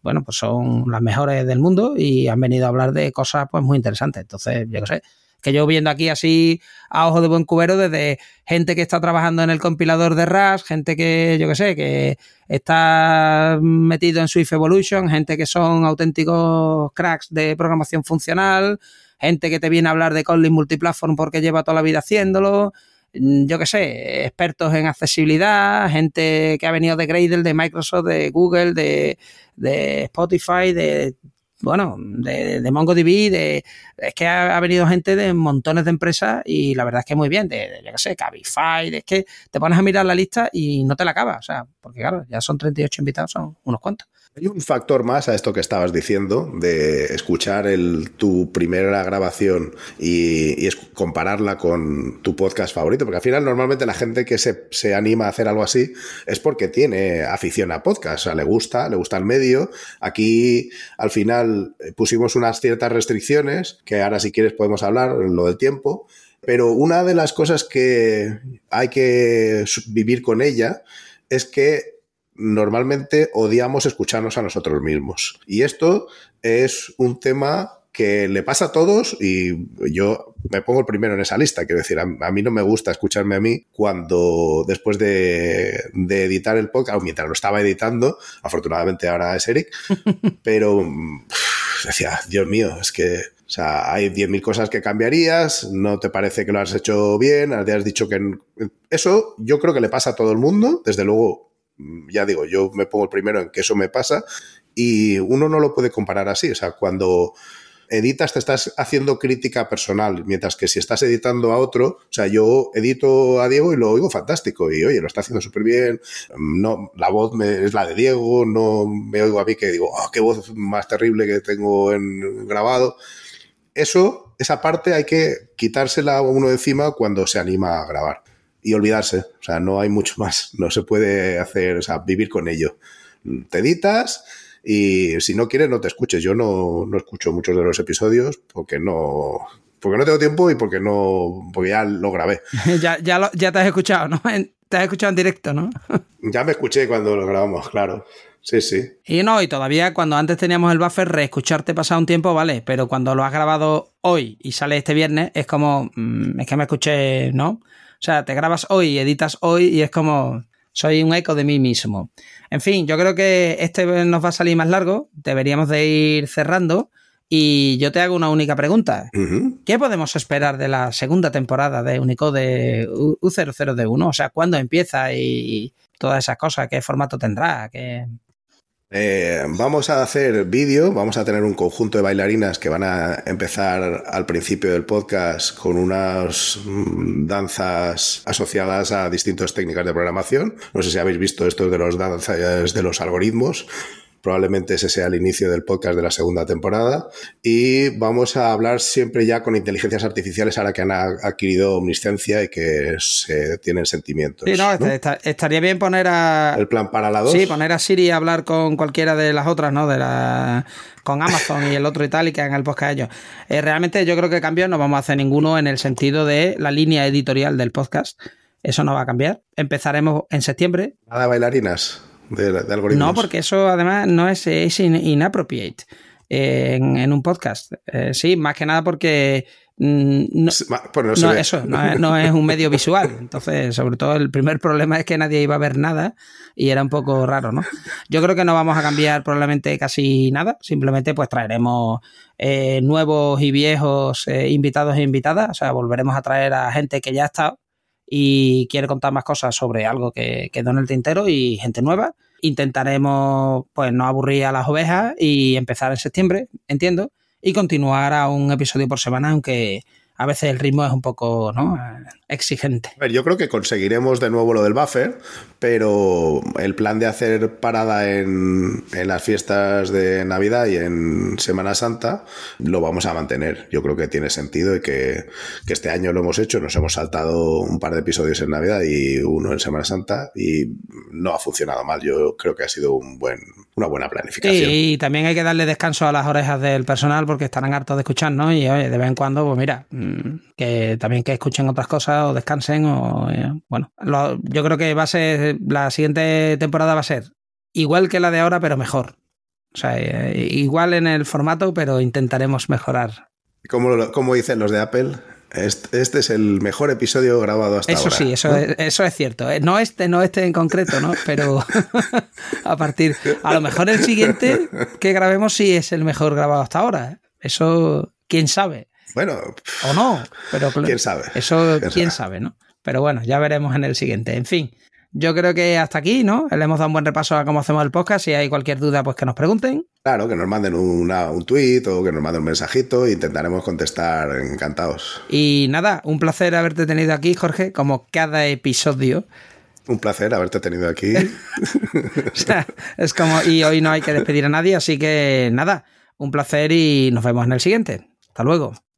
bueno, pues son las mejores del mundo y han venido a hablar de cosas pues muy interesantes. Entonces, yo qué sé, que yo viendo aquí así a ojo de buen cubero desde gente que está trabajando en el compilador de RAS, gente que, yo qué sé, que está metido en Swift Evolution, gente que son auténticos cracks de programación funcional, gente que te viene a hablar de Kotlin multiplatform porque lleva toda la vida haciéndolo, mm, yo qué sé, expertos en accesibilidad, gente que ha venido de Gradle, de Microsoft, de Google, de, de Spotify, de bueno, de, de, MongoDB, de, es que ha, venido gente de montones de empresas y la verdad es que muy bien, de, de yo qué sé, Cabify, es que te pones a mirar la lista y no te la acabas, o sea, porque claro, ya son 38 invitados, son unos cuantos. Hay un factor más a esto que estabas diciendo, de escuchar tu primera grabación y, compararla con tu podcast favorito, porque al final normalmente la gente que se, se, anima a hacer algo así es porque tiene afición a podcast, o sea, le gusta, le gusta el medio. Aquí al final eh, pusimos unas ciertas restricciones, que ahora si quieres podemos hablar, lo del tiempo, pero una de las cosas que hay que vivir con ella es que normalmente odiamos escucharnos a nosotros mismos. Y esto es un tema que le pasa a todos y yo me pongo el primero en esa lista. Quiero decir, a, mí no me gusta escucharme a mí cuando después de, editar el podcast, o mientras lo estaba editando, afortunadamente ahora es Eric, <laughs> pero decía, Dios mío, es que o sea, hay 10.000 cosas que cambiarías, no te parece que lo has hecho bien, has dicho que... Eso yo creo que le pasa a todo el mundo, desde luego ya digo, yo me pongo el primero en que eso me pasa y uno no lo puede comparar así. O sea, cuando editas te estás haciendo crítica personal, mientras que si estás editando a otro, o sea, yo edito a Diego y lo oigo fantástico y oye, lo está haciendo súper bien, mm, no, la voz es la de Diego, no me oigo a mí que digo, oh, qué voz más terrible que tengo en grabado. Eso, esa parte hay que quitársela a uno encima cuando se anima a grabar y olvidarse. O sea, no hay mucho más. <laughs> No se puede hacer, o sea, vivir con ello. Te editas y si no quieres no te escuches. Yo no, no escucho muchos de los episodios porque no, porque no tengo tiempo y porque no, porque ya lo grabé. <laughs> ya, ya, ya te has escuchado, ¿no? Te has escuchado en directo, ¿no? <laughs> ya me escuché cuando lo grabamos, claro. Sí, sí. Y no, y todavía cuando antes teníamos el buffer, reescucharte pasado un tiempo, vale, pero cuando lo has grabado hoy y sale este viernes, es como, mm, es que me escuché, ¿no? O sea, te grabas hoy y editas hoy y es como, soy un eco de mí mismo. En fin, yo creo que este nos va a salir más largo, deberíamos de ir cerrando. Y yo te hago una única pregunta. ¿Qué podemos esperar de la segunda temporada de Unicode U- U00D1? O sea, ¿cuándo empieza y todas esas cosas? ¿Qué formato tendrá? ¿Qué... Eh, vamos a hacer vídeo, vamos a tener un conjunto de bailarinas que van a empezar al principio del podcast con unas mm, danzas asociadas a distintas técnicas de programación. No sé si habéis visto esto de los danzas de los algoritmos. Probablemente ese sea el inicio del podcast de la segunda temporada. Y vamos a hablar siempre ya con inteligencias artificiales ahora que han a- adquirido omniscencia y que se tienen sentimientos. Sí, no, esta- estaría bien poner a... El plan para la 2. Sí, poner a Siri a hablar con cualquiera de las otras, ¿no? De la, con Amazon y el otro y tal, y que hagan el podcast ellos. Eh, realmente yo creo que cambios no vamos a hacer ninguno en el sentido de la línea editorial del podcast. Eso no va a cambiar. Empezaremos en septiembre. Nada bailarinas de, de algoritmos. No, porque eso además no es, es in- inappropriate eh, en, en un podcast. Eh, sí, más que nada porque mm, no, Bueno, eso, no es, <laughs> no es un medio visual. Entonces, sobre todo, el primer problema es que nadie iba a ver nada y era un poco raro, ¿no? Yo creo que no vamos a cambiar probablemente casi nada. Simplemente, pues traeremos eh, nuevos y viejos eh, invitados e invitadas. O sea, volveremos a traer a gente que ya ha estado y quiere contar más cosas sobre algo que quedó en el tintero y gente nueva. Intentaremos, pues, no aburrir a las ovejas y empezar en septiembre, entiendo, y continuar a un episodio por semana, aunque a veces el ritmo es un poco ¿no? exigente. A ver, yo creo que conseguiremos de nuevo lo del buffer, pero el plan de hacer parada en, en las fiestas de Navidad y en Semana Santa lo vamos a mantener. Yo creo que tiene sentido y que, que este año lo hemos hecho. Nos hemos saltado un par de episodios en Navidad y uno en Semana Santa y no ha funcionado mal. Yo creo que ha sido un buen, una buena planificación. Sí, y también hay que darle descanso a las orejas del personal porque estarán hartos de escucharnos y oye, de vez en cuando, pues mira, mm, que también que escuchen otras cosas o descansen o eh, bueno, lo- yo creo que va a ser la siguiente temporada va a ser igual que la de ahora, pero mejor. O sea, eh, igual en el formato, pero intentaremos mejorar. Como, como dicen los de Apple, este, este es el mejor episodio grabado hasta Eso ahora. sí, eso, ¿no? es, eso es cierto. eh. No este, no este en concreto, ¿no? Pero <laughs> a partir. A lo mejor el siguiente que grabemos sí es el mejor grabado hasta ahora. Eso, quién sabe. Bueno, O no. Pero quién sabe. Eso, ¿Quién quién sabe? sabe, ¿no? Pero bueno, ya veremos en el siguiente. En fin. Yo creo que hasta aquí, ¿no? Le hemos dado un buen repaso a cómo hacemos el podcast. Si hay cualquier duda, pues que nos pregunten. Claro, que nos manden una- un tweet o que nos manden un mensajito e intentaremos contestar encantados. Y nada, un placer haberte tenido aquí, Jorge, como cada episodio. Un placer haberte tenido aquí. <laughs> O sea, es como, y hoy no hay que despedir a nadie, así que nada, un placer y nos vemos en el siguiente. Hasta luego.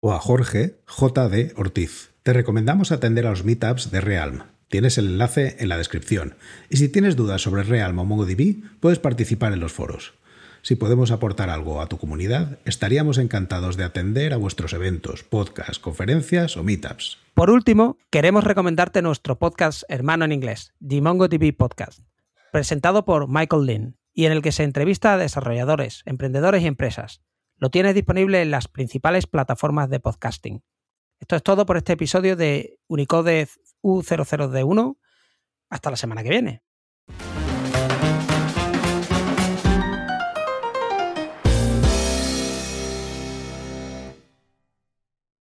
o a Jorge J.D. Ortiz. Te recomendamos atender a los meetups de Realm. Tienes el enlace en la descripción. Y si tienes dudas sobre Realm o MongoDB, puedes participar en los foros. Si podemos aportar algo a tu comunidad, estaríamos encantados de atender a vuestros eventos, podcasts, conferencias o meetups. Por último, queremos recomendarte nuestro podcast hermano en inglés, The MongoDB Podcast, presentado por Michael Lynn y en el que se entrevista a desarrolladores, emprendedores y empresas. Lo tienes disponible en las principales plataformas de podcasting. Esto es todo por este episodio de Unicode U00D1. Hasta la semana que viene.